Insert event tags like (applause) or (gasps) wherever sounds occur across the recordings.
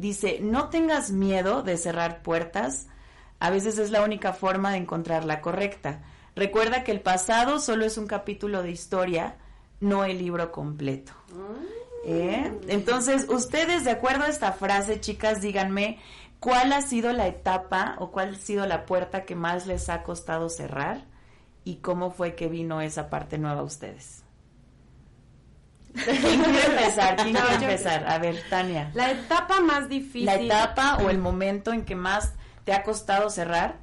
dice, no tengas miedo de cerrar puertas, a veces es la única forma de encontrar la correcta. Recuerda que el pasado solo es un capítulo de historia, no el libro completo. ¿Eh? Entonces, ustedes, de acuerdo a esta frase, chicas, díganme, ¿cuál ha sido la etapa o cuál ha sido la puerta que más les ha costado cerrar? ¿Y cómo fue que vino esa parte nueva a ustedes? ¿Quién quiere empezar? ¿Quién (laughs) quiere empezar? A ver, Tania. La etapa más difícil. La etapa o el momento en que más te ha costado cerrar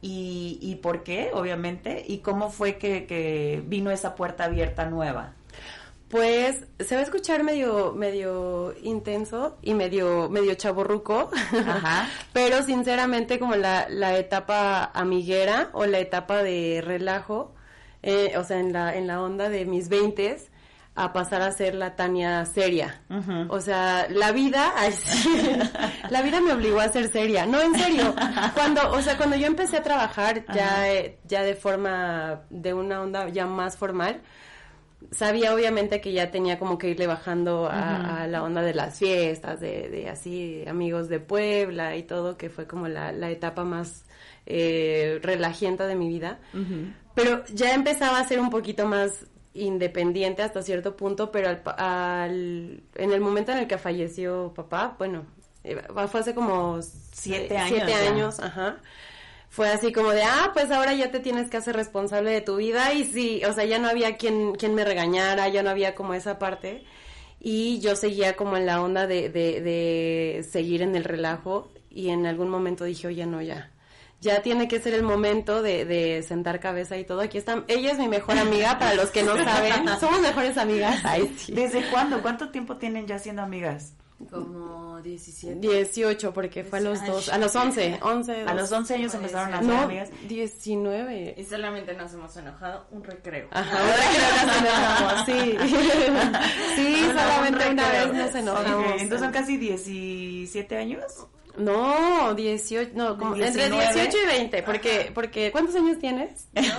y, y por qué, obviamente, y cómo fue que, que vino esa puerta abierta nueva. Pues se va a escuchar medio, medio intenso y medio, medio chaborruco, Ajá. (laughs) pero sinceramente como la, la etapa amiguera o la etapa de relajo, eh, o sea, en la, en la onda de mis veintes, a pasar a ser la Tania seria. O sea, la vida, (laughs) ay, sí, la vida me obligó a ser seria. No, en serio. Cuando, o sea, cuando yo empecé a trabajar ya, eh, ya de forma, de una onda ya más formal, sabía obviamente que ya tenía como que irle bajando a, a la onda de las fiestas, de, de así amigos de Puebla y todo, que fue como la, la etapa más eh, relajienta de mi vida. Pero ya empezaba a ser un poquito más independiente hasta cierto punto, pero al, al- en el momento en el que falleció papá, bueno, eh, fue hace como Siete años siete ya. años, ajá. Fue así como de, ah, pues ahora ya te tienes que hacer responsable de tu vida y sí, o sea, ya no había quien, quien me regañara, ya no había como esa parte y yo seguía como en la onda de, de, de seguir en el relajo y en algún momento dije, oye, no, ya. Ya tiene que ser el momento de, de sentar cabeza y todo. Aquí está. Ella es mi mejor amiga, para los que no saben. Somos mejores amigas. Ay, sí. ¿Desde cuándo? ¿Cuánto tiempo tienen ya siendo amigas? Como 17. 18, porque fue a los dos, a los 11, 11. A los 11 años empezaron a ser No, amigas. 19. Y solamente nos hemos enojado un recreo. Ajá, ahora creo que nos enojamos, sí. (laughs) Sí, solamente una vez nos enojamos. Entonces son casi 17 años. No, 18, no, como entre 19. 18 y 20, porque, porque, ¿cuántos años tienes? (laughs) es que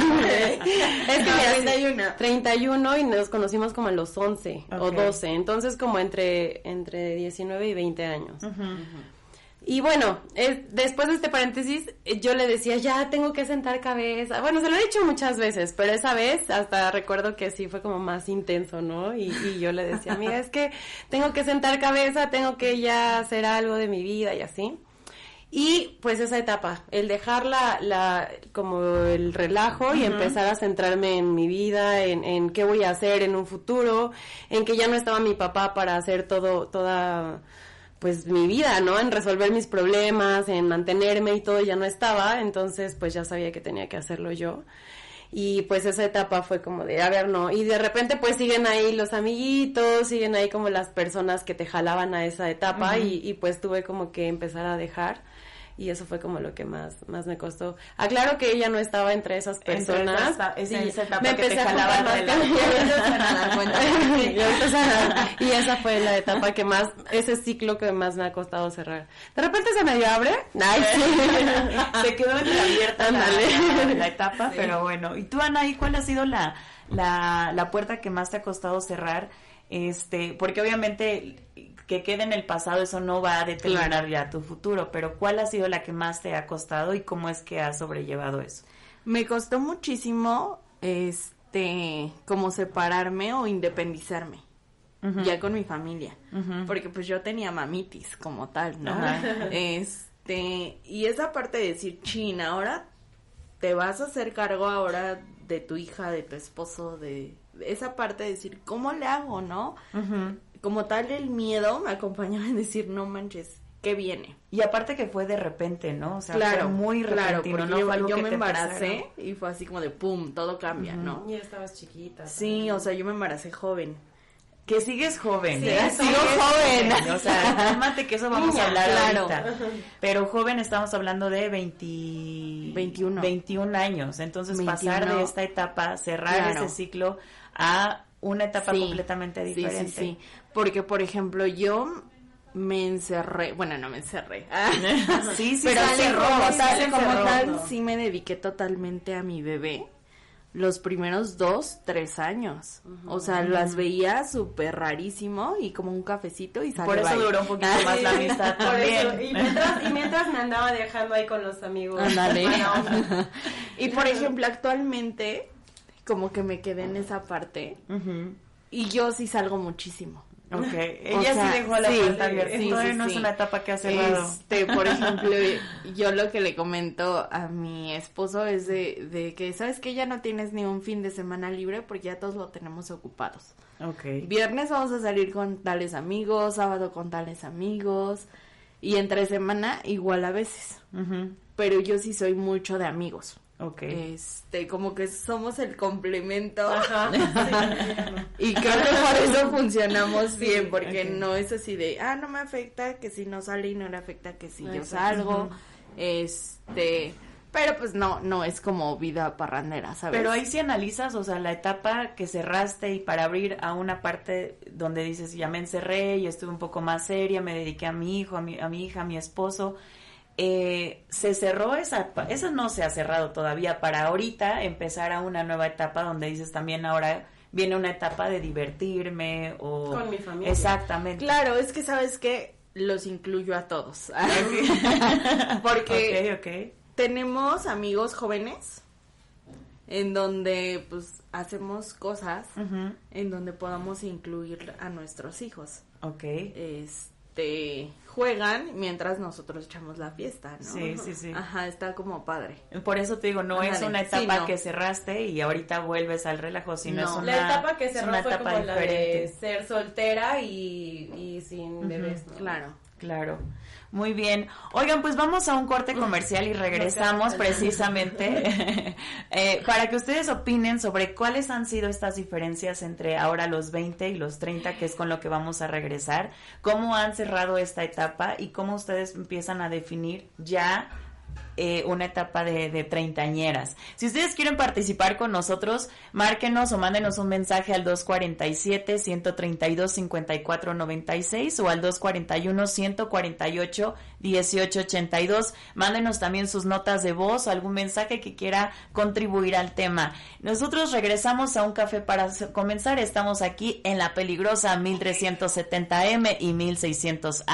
No, mira, 31. 31 y nos conocimos como a los 11 o Ok. 12, entonces como entre, entre 19 y 20 años. Y bueno, es- después de este paréntesis, eh, yo le decía, ya tengo que sentar cabeza. Bueno, se lo he dicho muchas veces, pero esa vez hasta recuerdo que sí fue como más intenso, ¿no? Y, y yo le decía, mira, es que tengo que sentar cabeza, tengo que ya hacer algo de mi vida y así. Y pues esa etapa, el dejar la, la, como el relajo y empezar a centrarme en mi vida, en, en qué voy a hacer en un futuro, en que ya no estaba mi papá para hacer todo, toda, pues mi vida, ¿no? En resolver mis problemas, en mantenerme y todo ya no estaba, entonces pues ya sabía que tenía que hacerlo yo. Y pues esa etapa fue como de, a ver, no. Y de repente pues siguen ahí los amiguitos, siguen ahí como las personas que te jalaban a esa etapa y, y pues tuve como que empezar a dejar. Y eso fue como lo que más, más me costó. Aclaro que ella no estaba entre esas Entre personas. esa- esa- Sí, esa etapa me que te empecé a (laughs) la- (laughs) Y esa fue la etapa que más, ese ciclo que más me ha costado cerrar. De repente se medio abre. Sí. (laughs) Se quedó la, Ándale. la- la etapa, pero bueno. ¿Y tú, Anaí, cuál ha sido la, la, la puerta que más te ha costado cerrar? Este, porque obviamente que quede en el pasado, eso no va a determinar Claro. ya tu futuro, pero ¿cuál ha sido la que más te ha costado y cómo es que has sobrellevado eso? Me costó muchísimo, este, como separarme o independizarme. Ya con mi familia. Porque pues yo tenía mamitis como tal, ¿no? (laughs) Este, y esa parte de decir, chin, ahora te vas a hacer cargo ahora de tu hija, de tu esposo, de esa parte de decir, ¿cómo le hago, no? Como tal, el miedo me acompañaba en decir, no manches, ¿qué viene? Y aparte que fue de repente, ¿no? O sea, claro, fue muy claro, repentino, porque no yo, fue algo yo que me te embaracé y fue así como de pum, todo cambia, ¿no? Y estabas chiquita. Sí, o sea, yo me embaracé joven. Que sigues joven. Sí, ¿eh? sigo Sigues joven. O sea, cálmate que eso vamos Niña, a hablar claro. ahorita. Pero joven estamos hablando de 20... 21. 21 años. Entonces 21. pasar de esta etapa, cerrar Claro. ese ciclo a una etapa Sí, completamente sí, diferente. Sí, sí, Porque, por ejemplo, yo me encerré, bueno, no me encerré. (laughs) (laughs) Sí, sí, pero sí, cerró, como sí tal, se como cerró. tal, sí me dediqué totalmente a mi bebé. los primeros dos, tres años. O sea, las veía súper rarísimo y como un cafecito y Por eso duró un poquito más la amistad (laughs) también. y, mientras, y mientras me andaba dejando ahí con los amigos. Ándale. y por ejemplo, actualmente, como que me quedé en esa parte. Y yo sí salgo muchísimo. Ok, ella sí dejó la puerta abierta. Sí, no es una etapa que ha cerrado. Este, por ejemplo, yo lo que le comento a mi esposo es de, de que, ¿sabes que Ya no tienes ni un fin de semana libre porque ya todos lo tenemos ocupados. Ok. Viernes vamos a salir con tales amigos, sábado con tales amigos y entre semana igual a veces. Pero yo sí soy mucho de amigos. Ok. Este, como que somos el complemento. Ajá. (laughs) y creo que por eso funcionamos bien, porque no es así de, ah, no me afecta que si no sale y no le afecta que si yo salgo. Este, pero pues no, no es como vida parrandera, ¿sabes? Pero ahí sí analizas, o sea, la etapa que cerraste y para abrir a una parte donde dices, ya me encerré y estuve un poco más seria, me dediqué a mi hijo, a mi, a mi hija, a mi esposo eh, se cerró esa, eso no se ha cerrado todavía para ahorita empezar a una nueva etapa donde dices también ahora viene una etapa de divertirme o con mi familia. Exactamente. Claro, es que sabes que los incluyo a todos. (laughs) Porque tenemos amigos jóvenes en donde pues hacemos cosas en donde podamos incluir a nuestros hijos. Ok. Este, juegan mientras nosotros echamos la fiesta, ¿no? Sí, sí, sí. Ajá, está como padre. Por eso te digo, no es una etapa que cerraste y ahorita vuelves al relajo, sino es una La etapa que cerró fue como la de ser soltera y, y sin bebés, Claro. Claro. Muy bien. Oigan, pues vamos a un corte comercial y regresamos precisamente (laughs) eh, para que ustedes opinen sobre cuáles han sido estas diferencias entre ahora los 20 y los 30, que es con lo que vamos a regresar, cómo han cerrado esta etapa y cómo ustedes empiezan a definir ya eh, una etapa de, treintañeras. Si ustedes quieren participar con nosotros, márquenos o mándenos un mensaje al 247-132-5496 o al 241-148-1882. Mándenos también sus notas de voz o algún mensaje que quiera contribuir al tema. Nosotros regresamos a un café para comenzar. Estamos aquí en la peligrosa 1370M y 1600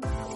Bye.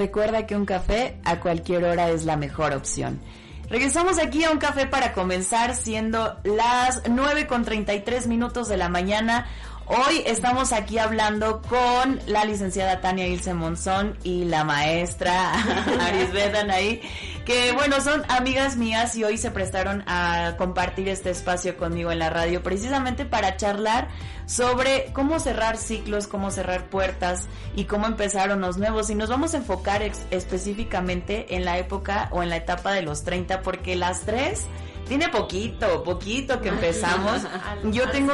Recuerda que un café a cualquier hora es la mejor opción. Regresamos aquí a un café para comenzar siendo las 9 con 33 minutos de la mañana. Hoy estamos aquí hablando con la licenciada Tania Ilse Monzón y la maestra (laughs) Arisbeth ahí, que bueno, son amigas mías y hoy se prestaron a compartir este espacio conmigo en la radio precisamente para charlar sobre cómo cerrar ciclos, cómo cerrar puertas y cómo empezaron los nuevos. Y nos vamos a enfocar específicamente en la época o en la etapa de los 30 porque las tres tiene poquito, poquito que empezamos. (laughs) Yo tengo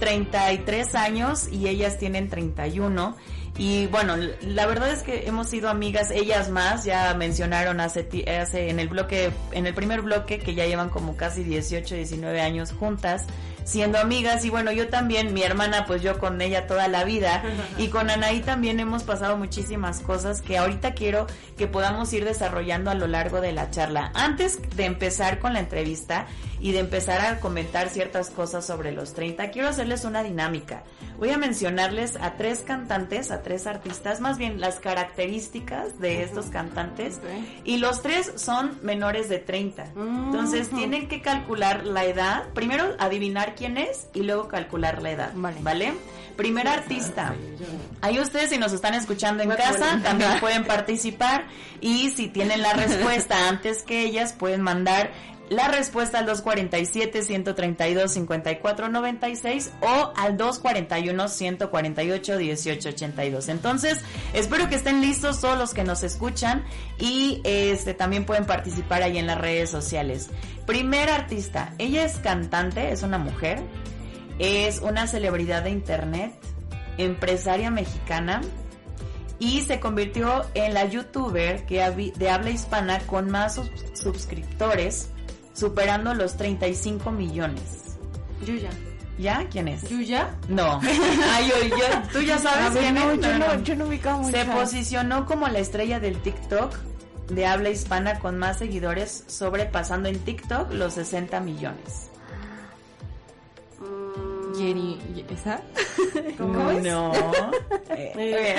33 años y ellas tienen 31. Y bueno, la verdad es que hemos sido amigas, ellas más, ya mencionaron hace, hace en el bloque, en el primer bloque que ya llevan como casi 18, 19 años juntas siendo amigas y bueno, yo también, mi hermana, pues yo con ella toda la vida (laughs) y con Anaí también hemos pasado muchísimas cosas que ahorita quiero que podamos ir desarrollando a lo largo de la charla. Antes de empezar con la entrevista y de empezar a comentar ciertas cosas sobre los 30, quiero hacerles una dinámica. Voy a mencionarles a tres cantantes, a tres artistas, más bien las características de estos cantantes y los tres son menores de 30. Entonces tienen que calcular la edad, primero adivinar quién es y luego calcular la edad. Vale. Primer artista. Ahí ustedes si nos están escuchando en casa también pueden participar y si tienen la respuesta (laughs) antes que ellas pueden mandar la respuesta al 247-132-5496 o al 241-148-1882. Entonces, espero que estén listos todos los que nos escuchan y este también pueden participar ahí en las redes sociales. Primer artista, ella es cantante, es una mujer, es una celebridad de internet, empresaria mexicana y se convirtió en la youtuber que de habla hispana con más suscriptores superando los 35 millones. Yuya. ¿Ya? ¿Quién es? ¿Yuya? No. (laughs) Ay, yo, tú ya sabes quién es. Yo no, yo no mucho. Se posicionó como la estrella del TikTok de habla hispana con más seguidores, sobrepasando en TikTok los 60 millones. Jenny, ¿esa? (laughs) ¿Cómo (laughs) no, no. Eh, eh,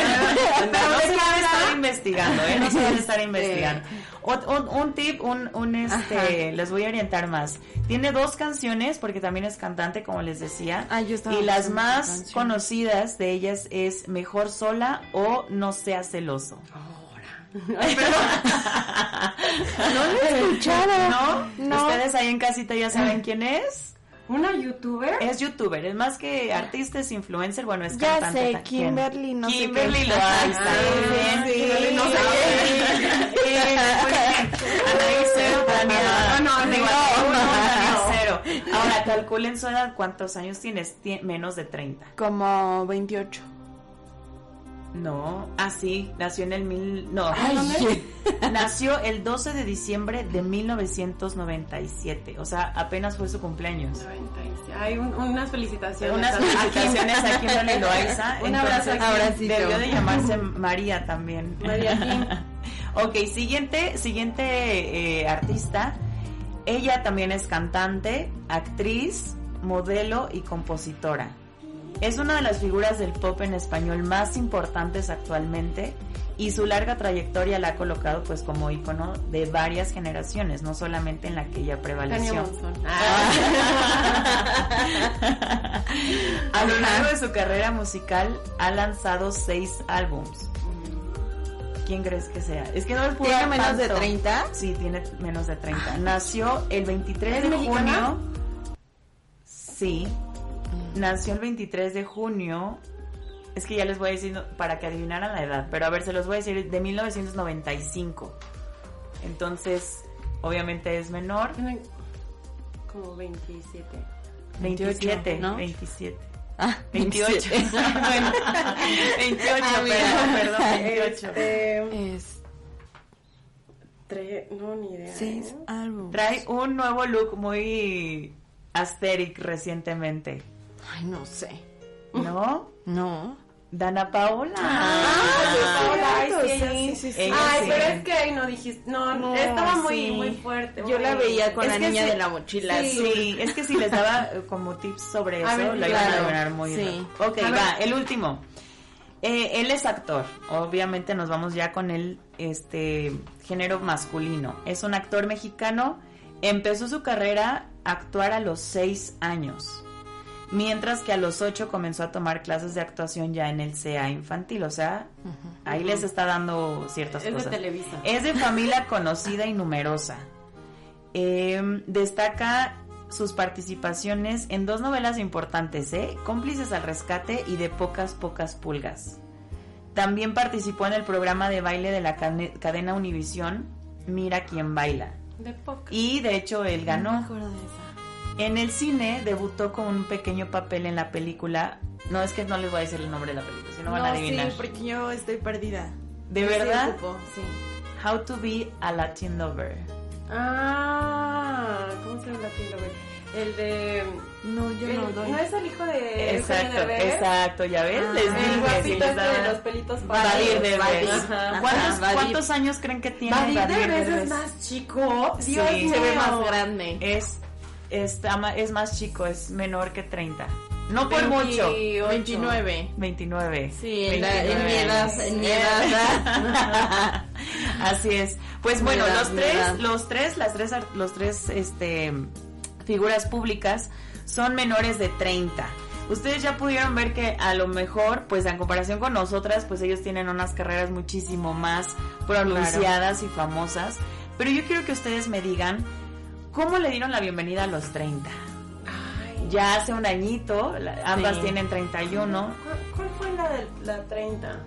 no, se van a estar investigando, ¿eh? No se van a estar (laughs) investigando. Un, un, tip, un, un este, les voy a orientar más. Tiene dos canciones, porque también es cantante, como les decía. Ah, yo y las más conocidas de ellas es Mejor Sola o No Seas Celoso. Ay, no lo he escuchado. ¿No? ¿No? ¿Ustedes ahí en casita ya saben quién es? ¿Una youtuber? Es youtuber, es más que artista, es influencer, bueno, es ya cantante. Ya sé, Kimberly, no Kimberly sé qué. Loaiza, está bien. Kimberly no sé qué. No, no, no, (laughs) cero. Ahora, calculen su edad, ¿cuántos años tienes? Menos de 30. Como 28. No, ah sí, nació en el mil, no, Ay, (laughs) nació el 12 de diciembre de 1997, o sea, apenas fue su cumpleaños. 97. Hay un, unas felicitaciones. Unas felicitaciones a Kimberly Loaiza. (laughs) Un abrazo. Debió de llamarse María también. María Kim. (laughs) ok, siguiente, siguiente eh, artista. Ella también es cantante, actriz, modelo y compositora. Es una de las figuras del pop en español más importantes actualmente y su larga trayectoria la ha colocado pues como ícono de varias generaciones, no solamente en la que ella prevaleció. Ah. (laughs) A lo largo de su carrera musical ha lanzado seis álbums. ¿Quién crees que sea? Es que no es ¿Tiene menos de 30? Sí, tiene menos de 30. Nació el 23 de junio. Sí, nació el 23 de junio. Es que ya les voy a decir para que adivinaran la edad, pero a ver, se los voy a decir de 1995. Entonces, obviamente es menor. Como 27. 27, ¿no? 27. Ah, 28. 27. (laughs) bueno, 28, Ah, mira. perdón, perdón, 28. Este, Es tre- no, ni idea. seis ¿eh? álbumes. Trae un nuevo look muy asteric recientemente, Ay, no sé. ¿no? No. Dana Paola. Ah, Ay, sí, ella sí, sí. sí, sí. Ella Ay, sí. pero es que ahí no dijiste. No, No, estaba muy, sí. muy fuerte. Yo la veía con Es la niña sí. de la mochila. Sí. es que si les daba eh, como tips sobre eso, ver, lo iban a claro, lograr muy sí. rápido. Ok, A ver. va, el último. Eh, él es actor, obviamente nos vamos ya con el este género masculino. Es un actor mexicano, empezó su carrera a actuar a los seis años, mientras que a los ocho comenzó a tomar clases de actuación ya en el CA infantil, o sea, ahí les está dando ciertas Es de cosas. Televisa. Es de familia conocida y numerosa. Eh, destaca sus participaciones en dos novelas importantes, ¿eh? Cómplices al rescate y de pocas, pocas pulgas. También participó en el programa de baile de la cadena Univisión, Mira quién baila. De poco. Y de hecho él No me ganó. acuerdo de esa. En el cine debutó con un pequeño papel en la película. No, es que no les voy a decir el nombre de la película, si no van a adivinar. sí, porque yo estoy perdida. ¿De Yo sí verdad? ocupo, sí. How to be a Latin lover. Ah, ¿cómo se llama la tía, güey? El de. No, yo el- no doy. ¿No es el hijo de. Exacto, exacto, ya ves, Ah, les El dije, sí, guapito les este de los pelitos. Vadir. Ajá. ¿Cuántos, cuántos años creen que tiene Vadir Derbez Derbez? es más chico. Sí, Dios se mío. Se ve más grande. Es, está es más chico, es menor que 30. No por 28. mucho. 29. 29. Sí, en, la- en mi 29. edad, (laughs) en mi edad. (laughs) Así es. Pues bueno, edad, los tres, los tres, las tres, los tres, este, figuras públicas son menores de 30. Ustedes ya pudieron ver que a lo mejor, pues en comparación con nosotras, pues ellos tienen unas carreras muchísimo más pronunciadas y famosas. Pero yo quiero que ustedes me digan cómo le dieron la bienvenida a los 30. Ay, Ya hace un añito, ambas Sí. tienen 31. ¿Cuál, cuál fue la de la 30?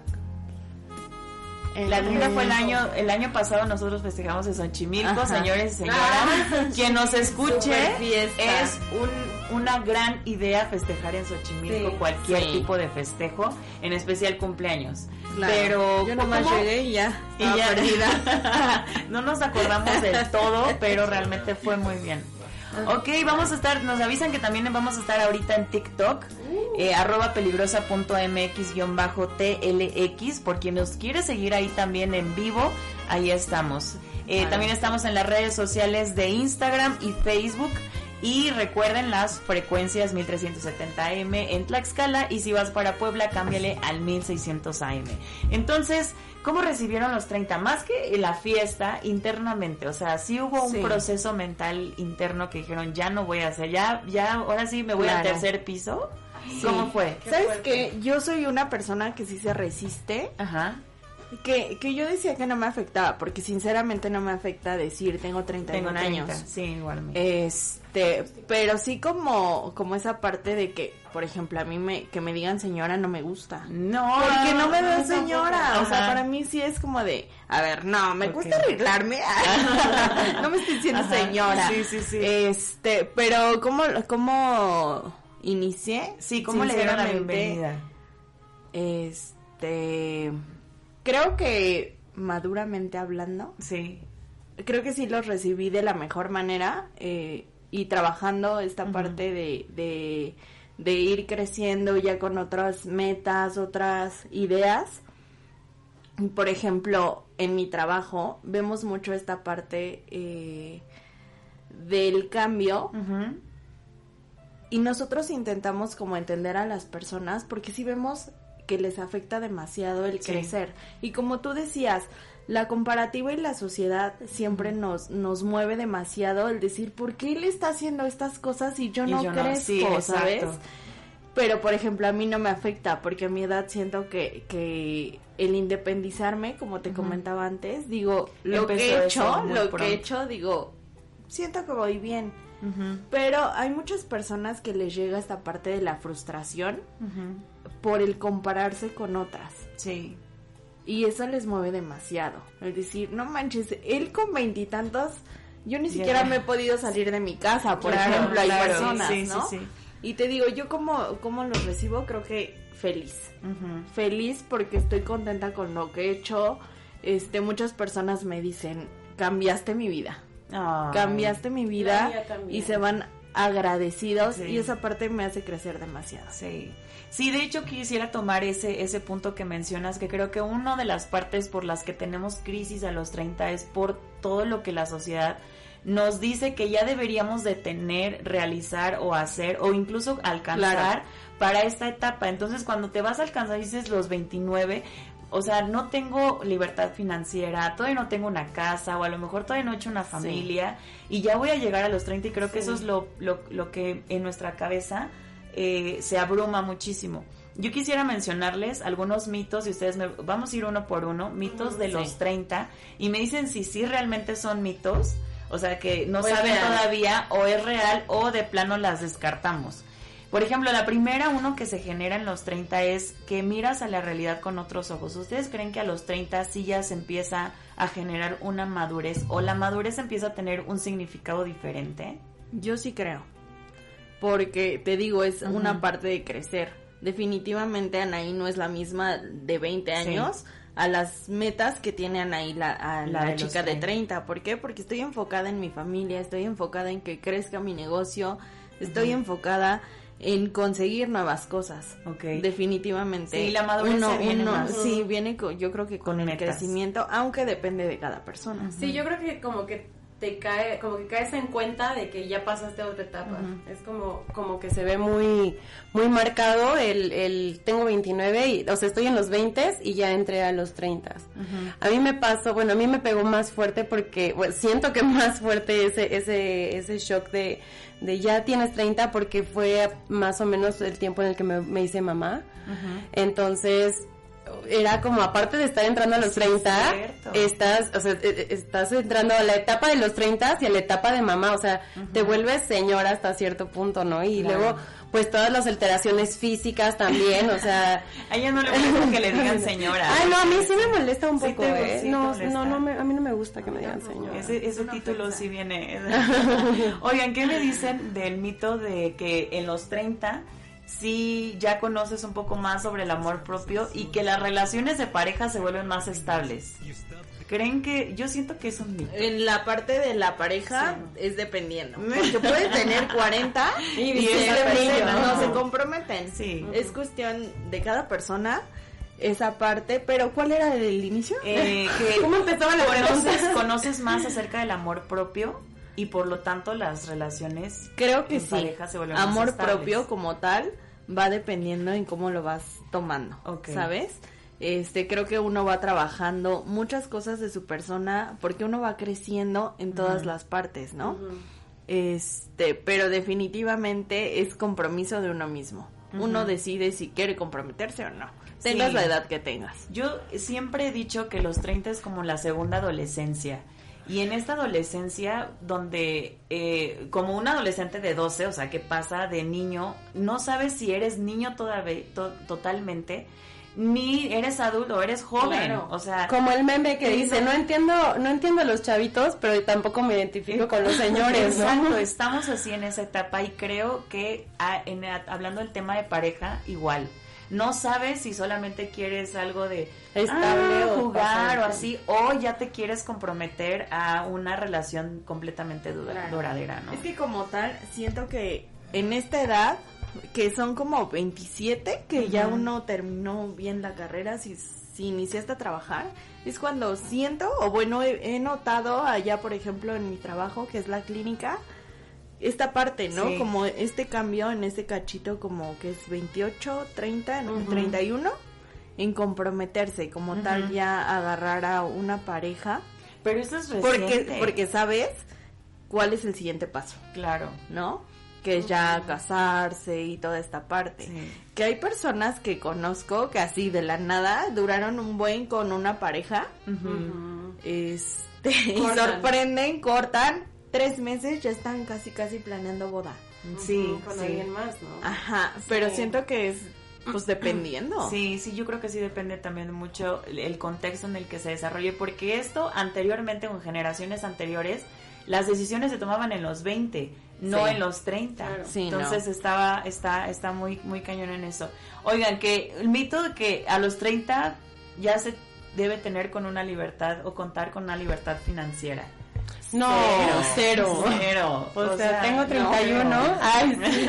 La 30 fue el año, el año pasado nosotros festejamos en Xochimilco, Ajá. señores y señoras. (laughs) Ah, Quien nos escuche es un- una gran idea festejar en Xochimilco Sí. cualquier Sí. tipo de festejo, en especial cumpleaños. Claro. Pero yo nomás ¿cómo? llegué y ya. Y ya- perdida. (laughs) no nos acordamos del todo, pero realmente fue muy bien. Ok, vamos a estar, nos avisan que también vamos a estar ahorita en TikTok, eh, arroba peligrosa.mx-tlx, por quien nos quiere seguir ahí también en vivo, ahí estamos. Eh. También estamos en las redes sociales de Instagram y Facebook. Y recuerden las frecuencias 1370 AM en Tlaxcala y si vas para Puebla cámbiale al 1600 AM. Entonces, ¿cómo recibieron los 30? Más que la fiesta internamente, o sea, sí hubo un Sí. proceso mental interno que dijeron, ya no voy a hacer, ya, ya, ahora sí me voy al tercer piso. Sí. ¿Cómo fue? Qué ¿Sabes qué? Yo soy una persona que sí se resiste. Ajá. Que, que yo decía que no me afectaba, porque sinceramente no me afecta decir tengo 31 Tengo 30. años. Sí, igualmente. Este, pero sí como, como esa parte de que, por ejemplo, a mí me, que me digan señora no me gusta. no, Porque no me veo señora. O sea, para mí sí es como de, a ver, no, me gusta arreglarme. (laughs) no me estoy diciendo Ajá. señora. Sí, sí, sí. Este, pero ¿cómo, cómo inicié? Sí, ¿cómo le dieron la bienvenida? Este, creo que maduramente hablando, Sí. creo que sí los recibí de la mejor manera eh, y trabajando esta parte de, de, de ir creciendo ya con otras metas, otras ideas. Por ejemplo, en mi trabajo vemos mucho esta parte eh, del cambio y nosotros intentamos como entender a las personas porque sí vemos que les afecta demasiado el Sí. crecer. Y como tú decías, la comparativa y la sociedad siempre nos, nos mueve demasiado el decir, ¿por qué él está haciendo estas cosas y yo Y no yo no, crezco, exacto. ¿sabes? Pero, por ejemplo, a mí no me afecta porque a mi edad siento que, que el independizarme, como te comentaba antes, digo, lo Empezó que he hecho, lo que he hecho, digo, siento que voy bien. Pero hay muchas personas que les llega esta parte de la frustración. Por el compararse con otras. Sí. Y eso les mueve demasiado. Es decir, no manches, él con veintitantos, yo ni siquiera me he podido salir de mi casa, por Claro, ejemplo, hay claro, personas, sí, sí, ¿no? sí. Y te digo, yo como, como los recibo, creo que feliz. Feliz porque estoy contenta con lo que he hecho. Este, muchas personas me dicen, cambiaste mi vida. Cambiaste mi vida y se van agradecidos Sí. y esa parte me hace crecer demasiado. Sí. Sí, de hecho quisiera tomar ese, ese punto que mencionas, que creo que una de las partes por las que tenemos crisis a los 30 es por todo lo que la sociedad nos dice que ya deberíamos de tener, realizar o hacer o incluso alcanzar para esta etapa. Entonces, cuando te vas a alcanzar, dices los 29, o sea, no tengo libertad financiera, todavía no tengo una casa o a lo mejor todavía no he hecho una familia y ya voy a llegar a los 30 y creo que eso es lo, lo, lo, que en nuestra cabeza eh, se abruma muchísimo. Yo quisiera mencionarles algunos mitos y ustedes me, vamos a ir uno por uno, mitos de los 30 y me dicen si sí realmente son mitos, o sea que no saben todavía o es real o de plano las descartamos. Por ejemplo, la primera, uno que se genera en los 30 es que miras a la realidad con otros ojos. ¿Ustedes creen que a los 30 sí ya se empieza a generar una madurez o la madurez empieza a tener un significado diferente? Yo sí creo. Porque te digo, es una parte de crecer. Definitivamente Anaí no es la misma de 20 años. a las metas que tiene Anaí, la, a la, chica de 30. ¿Por qué? Porque estoy enfocada en mi familia, estoy enfocada en que crezca mi negocio, estoy enfocada en conseguir nuevas cosas. Okay. Definitivamente. Sí, la madurez viene Sí, viene yo creo que con, el crecimiento, aunque depende de cada persona. Sí, yo creo que como que te cae, como que caes en cuenta de que ya pasaste a otra etapa. Es como, como que se ve muy, muy marcado el, el tengo 29 y, o sea, estoy en los 20 y ya entré a los 30. A mí me pasó, bueno, a mí me pegó más fuerte porque, bueno, siento que (laughs) más fuerte ese, ese, ese shock de, de ya tienes 30 porque fue más o menos el tiempo en el que me, hice mamá. Entonces, era como aparte de estar entrando a los 30, estás, o sea, e, e, estás entrando a la etapa de los 30 y a la etapa de mamá, o sea, te vuelves señora hasta cierto punto, ¿no? Y luego pues todas las alteraciones físicas también, o sea, (laughs) a ella no le gusta que le (laughs) digan señora. Ay, no, a mí sí me molesta un poco, ¿eh? no, no, no me, a mí no me gusta que me digan señora. Ese, ese título sí viene. (laughs) Oigan, ¿qué me dicen del mito de que en los 30 si ya conoces un poco más sobre el amor propio y que las relaciones de pareja se vuelven más estables. ¿Creen que yo siento que es un mito? En la parte de la pareja es dependiendo. Porque puedes tener 40 (laughs) y, no se comprometen. Sí. Es cuestión de cada persona esa parte, pero ¿cuál era el inicio? Eh, (laughs) ¿Cómo empezaba la Entonces conoces más acerca del amor propio y por lo tanto las relaciones creo que sí. amor propio como tal va dependiendo en cómo lo vas tomando sabes este creo que uno va trabajando muchas cosas de su persona porque uno va creciendo en todas las partes no este pero definitivamente es compromiso de uno mismo. Uno decide si quiere comprometerse o no tengas la edad que tengas. Yo siempre he dicho que los 30 es como la segunda adolescencia y en esta adolescencia, donde eh, como un adolescente de 12, o sea, que pasa de niño, no sabes si eres niño todavía, totalmente, ni eres adulto, eres joven, o sea, como el meme que dice, no entiendo, no entiendo a los chavitos, pero tampoco me identifico con los señores, Exacto, estamos así en esa etapa y creo que ah, hablando del tema de pareja, igual no sabes si solamente quieres algo de estable ah, o jugar o así, o ya te quieres comprometer a una relación completamente duradera, ¿no? Es que como tal, siento que en esta edad, que son como 27, que ya uno terminó bien la carrera, si, si iniciaste a trabajar, es cuando siento, o bueno, he notado allá, por ejemplo, en mi trabajo, que es la clínica, esta parte, ¿no? Como este cambio en este cachito como que es 28, 30, 31 en comprometerse como tal ya agarrar a una pareja. Pero eso es reciente. Porque porque sabes cuál es el siguiente paso. Claro, ¿no? Que es ya casarse y toda esta parte. Que hay personas que conozco que así de la nada duraron un buen con una pareja. Este, (laughs) y sorprenden, cortan tres meses ya están casi casi planeando boda. Sí, con alguien más, ¿no? Ajá, pero siento que es pues dependiendo. (clears throat) Sí, sí, yo creo que sí depende también mucho el contexto en el que se desarrolle, porque esto anteriormente, en generaciones anteriores, las decisiones se tomaban en los 20, no en los 30. Entonces estaba, está, está muy, muy cañón en eso. Oigan, que el mito de que a los 30 ya se debe tener con una libertad o contar con una libertad financiera. No, cero. Cero. O, sea, tengo 31. No, Ay, sí.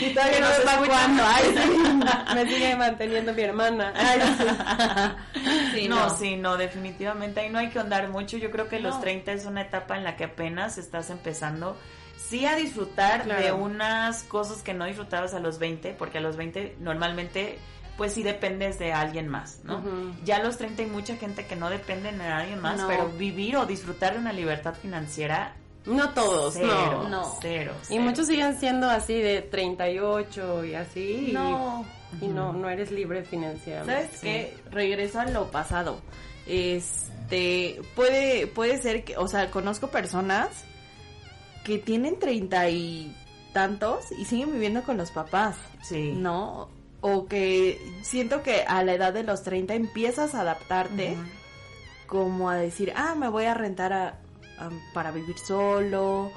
(laughs) y todavía no, sé cuándo. Ay, sí. (laughs) Me sigue manteniendo mi hermana. Ay, sí. (laughs) no, sí, no, definitivamente ahí no hay que andar mucho. Yo creo que los 30 es una etapa en la que apenas estás empezando sí a disfrutar de unas cosas que no disfrutabas a los 20, porque a los 20 normalmente pues sí dependes de alguien más, ¿no? Ya a los 30 hay mucha gente que no depende de nadie más, pero vivir o disfrutar de una libertad financiera no todos, cero, no. Cero, Y muchos siguen siendo así de 38 y así. No. Y, no, no eres libre financieramente. ¿Sabes qué? Regreso a lo pasado. Este, puede, puede ser que, o sea, conozco personas que tienen treinta y tantos y siguen viviendo con los papás. Sí. ¿No? O que siento que a la edad de los 30 empiezas a adaptarte como a decir, ah, me voy a rentar a, para vivir solo,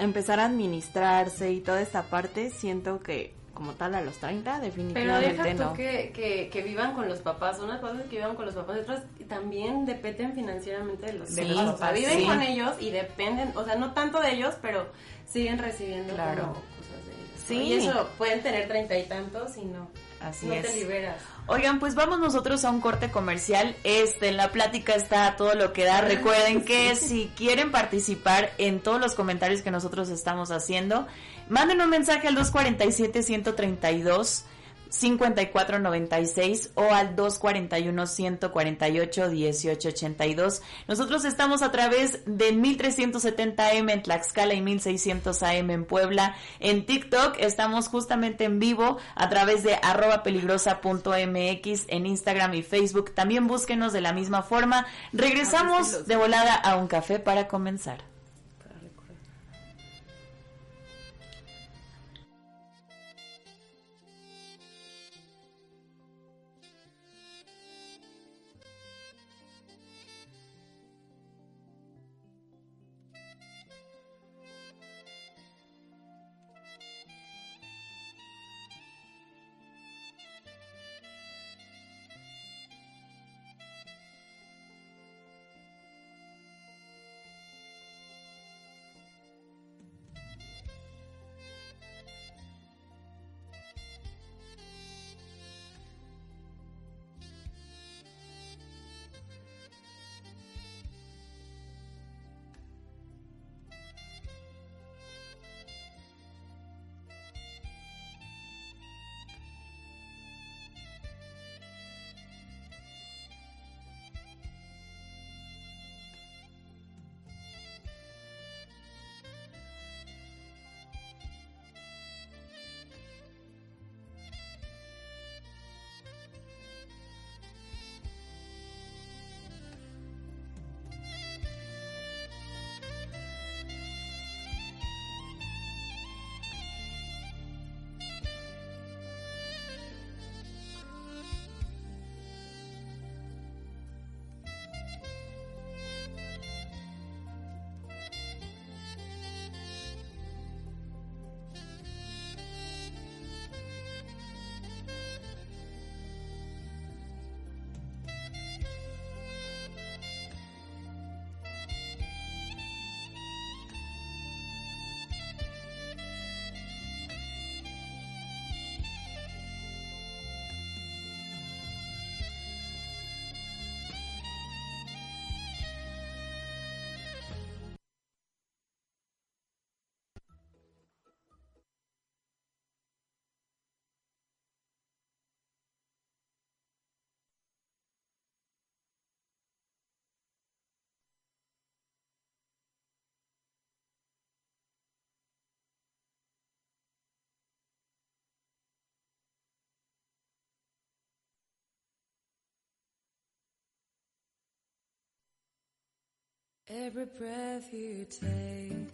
empezar a administrarse y toda esta parte, siento que como tal a los 30 definitivamente Pero deja tú que, que, vivan con los papás, unas cosas que vivan con los papás, otras también dependen financieramente de los, papás. viven con ellos y dependen, o sea, no tanto de ellos, pero siguen recibiendo claro. de. Sí. Y eso pueden tener treinta y tantos y no. Así no te liberas. Oigan, pues vamos nosotros a un corte comercial. Este, en la plática está todo lo que da. (laughs) Recuerden que si quieren participar en todos los comentarios que nosotros estamos haciendo, manden un mensaje al 247 132 5496 o al 241 148 1882. Nosotros estamos a través de 1370 AM en Tlaxcala y 1600 AM en Puebla. En TikTok estamos justamente en vivo a través de arroba peligrosa.mx en Instagram y Facebook. También búsquenos de la misma forma. Regresamos de volada a un café para comenzar. Every breath you take.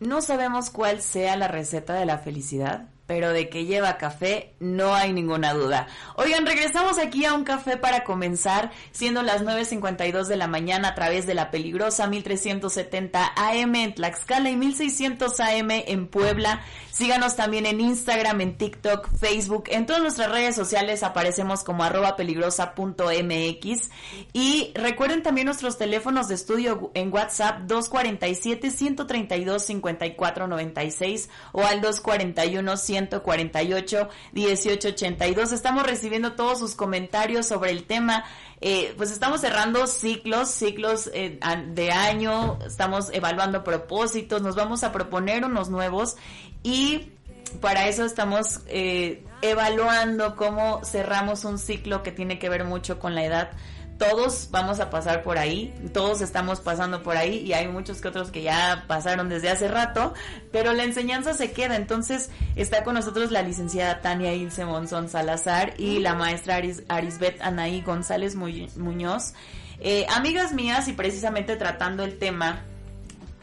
No sabemos cuál sea la receta de la felicidad, pero de que lleva café no hay ninguna duda. Oigan, regresamos aquí a un café para comenzar, siendo las 9.52 de la mañana a través de la peligrosa 1370 AM en Tlaxcala y 1600 AM en Puebla. Síganos también en Instagram, en TikTok, Facebook, en todas nuestras redes sociales aparecemos como arroba peligrosa.mx y recuerden también nuestros teléfonos de estudio en WhatsApp 247 132 5496 o al 241 148 1882. Estamos recibiendo todos sus comentarios sobre el tema. Eh, pues estamos cerrando ciclos, ciclos eh, de año, estamos evaluando propósitos, nos vamos a proponer unos nuevos y para eso estamos eh, evaluando cómo cerramos un ciclo que tiene que ver mucho con la edad todos vamos a pasar por ahí, todos estamos pasando por ahí y hay muchos que otros que ya pasaron desde hace rato, pero la enseñanza se queda. Entonces está con nosotros la licenciada Tania Ilse Monzón Salazar y la maestra Aris, Arisbet Anaí González Muñoz, eh, amigas mías y precisamente tratando el tema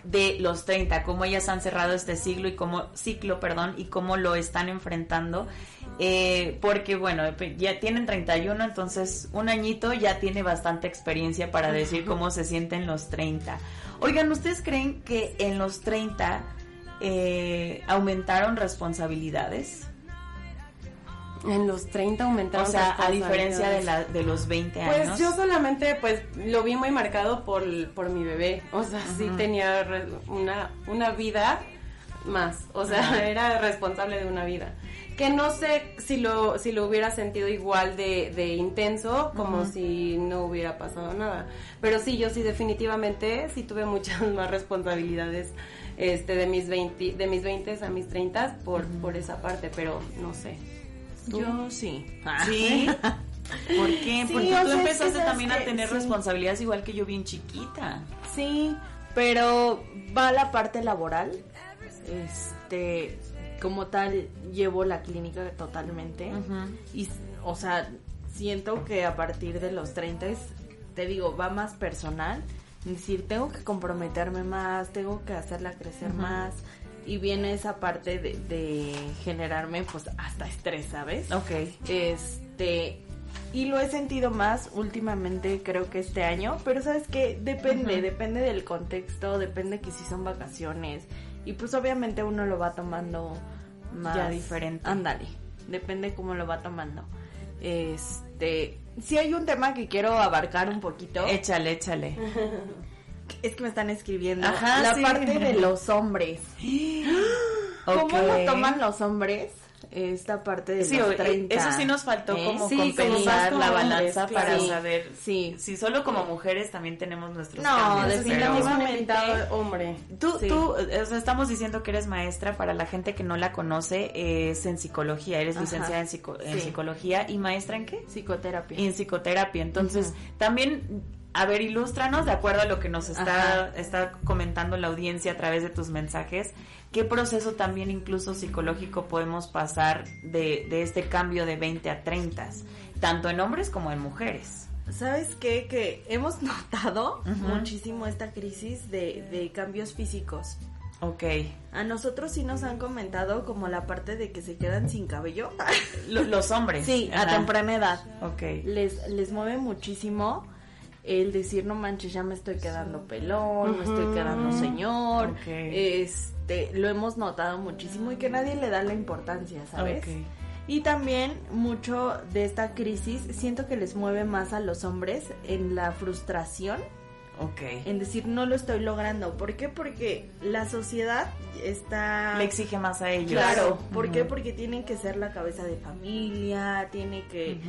de los 30, cómo ellas han cerrado este siglo y cómo ciclo, perdón, y cómo lo están enfrentando. Eh, porque bueno, ya tienen 31, entonces un añito ya tiene bastante experiencia para decir cómo se sienten los 30. Oigan, ¿ustedes creen que en los 30 eh, aumentaron responsabilidades? En los 30 aumentaron. O sea, a diferencia de, la, de los 20 pues años. Pues yo solamente pues lo vi muy marcado por, por mi bebé. O sea, sí tenía una, una vida más. O sea, (laughs) era responsable de una vida. Que no sé si lo, si lo hubiera sentido igual de, de intenso como si no hubiera pasado nada. Pero sí, yo sí definitivamente sí tuve muchas (laughs) más responsabilidades este de mis 20 de mis 20 a mis 30 por, por esa parte, pero no sé. Yo sí. Sí. (laughs) ¿Por qué? Porque tú empezaste también a tener responsabilidades igual que yo bien chiquita. Sí, pero va la parte laboral. Este, como tal, llevo la clínica totalmente. Y, o sea, siento que a partir de los 30, te digo, va más personal. Es decir, tengo que comprometerme más, tengo que hacerla crecer más y viene esa parte de, generarme pues hasta estrés, ¿sabes? Ok. Este, y lo he sentido más últimamente creo que este año, pero sabes que depende, depende del contexto, depende que si son vacaciones y pues obviamente uno lo va tomando más ya diferente. Ándale, depende cómo lo va tomando. Este, si hay un tema que quiero abarcar un poquito. Échale, échale. (laughs) Es que me están escribiendo. la parte de los hombres. (gasps) ¿Cómo lo toman los hombres? Esta parte de los 30. Eso sí nos faltó ¿Eh? como compensar la balanza para saber sí. si solo como mujeres también tenemos nuestros no, definitivamente hombre. Tú, tú, o sea, estamos diciendo que eres maestra para la gente que no la conoce, es en psicología, eres licenciada en, psicología y maestra en qué? Psicoterapia. en psicoterapia. Entonces, también a ver, ilústranos de acuerdo a lo que nos está, está comentando la audiencia a través de tus mensajes. ¿Qué proceso también incluso psicológico podemos pasar de, de este cambio de 20 a 30, tanto en hombres como en mujeres? ¿Sabes qué? Que hemos (laughs) notado muchísimo esta crisis de, de cambios físicos. Ok. A nosotros sí nos han comentado como la parte de que se quedan sin cabello. Los hombres. Sí, a temprana edad. Ok. Les, les mueve muchísimo el decir, no manches, ya me estoy quedando pelón, me estoy quedando señor. Este, lo hemos notado muchísimo y que nadie le da la importancia, ¿sabes? Y también mucho de esta crisis siento que les mueve más a los hombres en la frustración. En decir, no lo estoy logrando. ¿Por qué? Porque la sociedad está... Le exige más a ellos. Claro. ¿Por qué? Porque tienen que ser la cabeza de familia, tiene que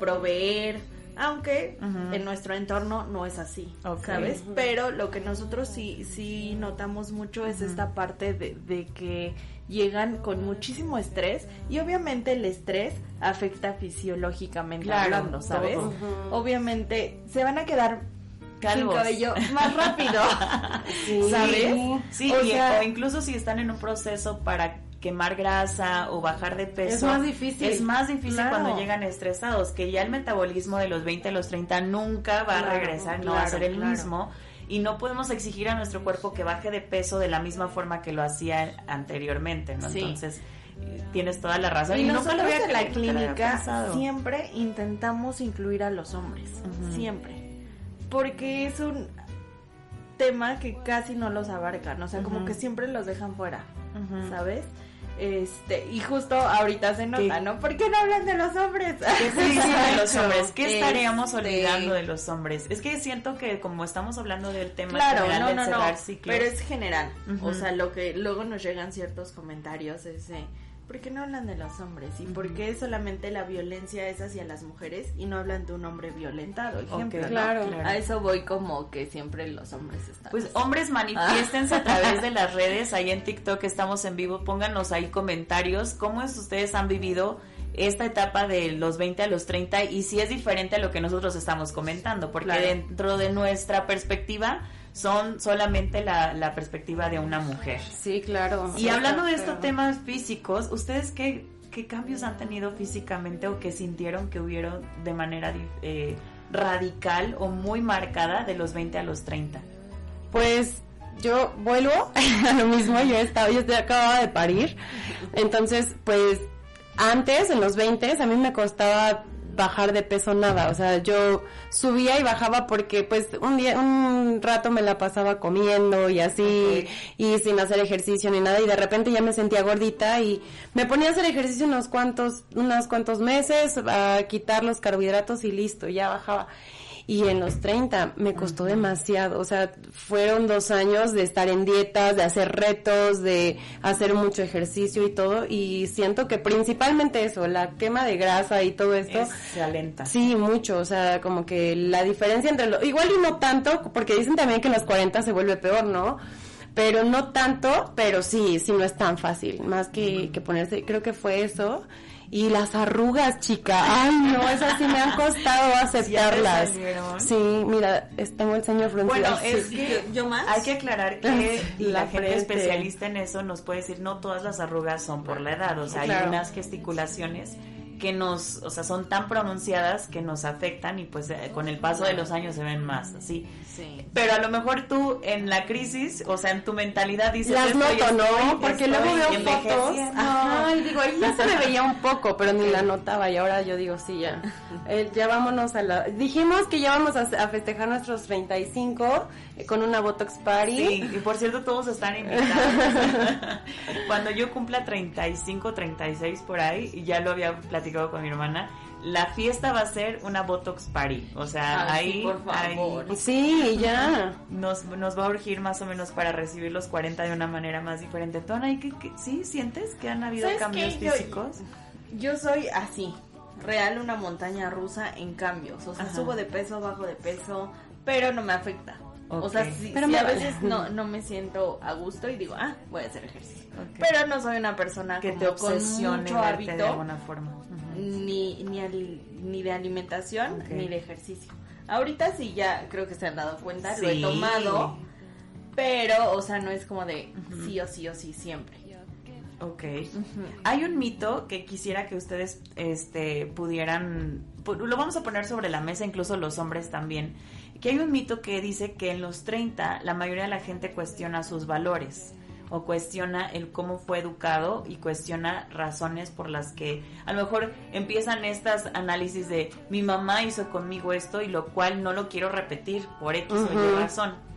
proveer aunque en nuestro entorno no es así, ¿sabes? Pero lo que nosotros sí, sí notamos mucho es esta parte de, que llegan con muchísimo estrés y obviamente el estrés afecta fisiológicamente hablando, ¿sabes? Obviamente se van a quedar sin cabello más rápido, (laughs) ¿sabes? Sí, o incluso si están en un proceso para quemar grasa o bajar de peso. Es más difícil. Es más difícil cuando llegan estresados, que ya el metabolismo de los 20 a los 30 nunca va a regresar, no va a ser el mismo. y no podemos exigir a nuestro cuerpo que baje de peso de la misma forma que lo hacía anteriormente, ¿no? Entonces, tienes toda la razón. Y, nosotros en la clínica siempre intentamos incluir a los hombres, siempre, porque es un tema que casi no los abarcan, o sea, como que siempre los dejan fuera, ¿sabes? Este, y justo ahorita se nota, ¿no? ¿Por qué no hablan de los hombres? (laughs) ¿Qué de los hombres? ¿Qué estaríamos este, olvidando de los hombres? Es que siento que como estamos hablando del tema claro, no, no, no, pero es general. O sea, lo que luego nos llegan ciertos comentarios es ¿por qué no hablan de los hombres? ¿Y por qué solamente la violencia es hacia las mujeres y no hablan de un hombre violentado? Ejemplo, claro, A eso voy como que siempre los hombres están. Pues hombres manifiéstense a (laughs) través de las redes, ahí en TikTok estamos en vivo, pónganos ahí comentarios, cómo es ustedes han vivido esta etapa de los 20 a los 30 y si es diferente a lo que nosotros estamos comentando, porque dentro de nuestra perspectiva son solamente la, perspectiva de una mujer. Sí, claro. Y hablando de estos temas físicos, ¿ustedes qué, qué cambios han tenido físicamente o qué sintieron que hubieron de manera eh, radical o muy marcada de los 20 a los 30? Pues yo vuelvo (laughs) a lo mismo, yo estaba, yo acababa de parir, entonces pues antes, en los 20, a mí me costaba bajar de peso nada, o sea, yo subía y bajaba porque pues un día, un rato me la pasaba comiendo y así, y sin hacer ejercicio ni nada, y de repente ya me sentía gordita y me ponía a hacer ejercicio unos cuantos, unos cuantos meses, a quitar los carbohidratos y listo, ya bajaba y en los 30 me costó demasiado, o sea, fueron dos años de estar en dietas, de hacer retos, de hacer mucho ejercicio y todo, y siento que principalmente eso, la quema de grasa y todo esto. se alenta. Sí, mucho, o sea, como que la diferencia entre lo, igual y no tanto, porque dicen también que en los 40 se vuelve peor, ¿no? Pero no tanto, pero sí, sí no es tan fácil, más que, que ponerse, creo que fue eso. Y las arrugas, chica. Ay, no, esas sí me han costado (laughs) aceptarlas. Sí, mira, tengo el ceño fruncido. Bueno, es que yo más. Hay que aclarar que (laughs) la, gente especialista en eso nos puede decir, no todas las arrugas son por la edad. O sea, hay unas gesticulaciones que nos, o sea, son tan pronunciadas que nos afectan y pues eh, con el paso de los años se ven más, así. Sí. Pero a lo mejor tú en la crisis, o sea, en tu mentalidad dices... Las noto, ¿no? Porque luego veo fotos. Ay, digo, ya se me veía un poco, pero ni la notaba y ahora yo digo, sí, ya. (laughs) Eh, ya vámonos a la... Dijimos que ya vamos a, festejar nuestros 35 eh, con una Botox Party. Sí, y por cierto todos están invitados. (laughs) Cuando yo cumpla 35, 36 por ahí, y ya lo había platicado con mi hermana, la fiesta va a ser una Botox Party. O sea, ahí, sí, por favor. sí, ya. Nos, nos va a urgir más o menos para recibir los 40 de una manera más diferente. Tona, ¿y qué, sí sientes que han habido cambios físicos? Yo, soy así, real una montaña rusa en cambios. O sea, subo de peso, bajo de peso, pero no me afecta. O sea, si, a veces no, no me siento a gusto y digo, ah, voy a hacer ejercicio. Pero no soy una persona que te obsesione con mucho hábito. De alguna forma ni, ni, ni de alimentación ni de ejercicio. Ahorita sí ya creo que se han dado cuenta, lo he tomado, pero, o sea, no es como de sí o sí o sí siempre. Ok. Hay un mito que quisiera que ustedes este, pudieran, lo vamos a poner sobre la mesa, incluso los hombres también, que hay un mito que dice que en los 30 la mayoría de la gente cuestiona sus valores o cuestiona el cómo fue educado y cuestiona razones por las que a lo mejor empiezan estas análisis de mi mamá hizo conmigo esto y lo cual no lo quiero repetir por X o Y razón.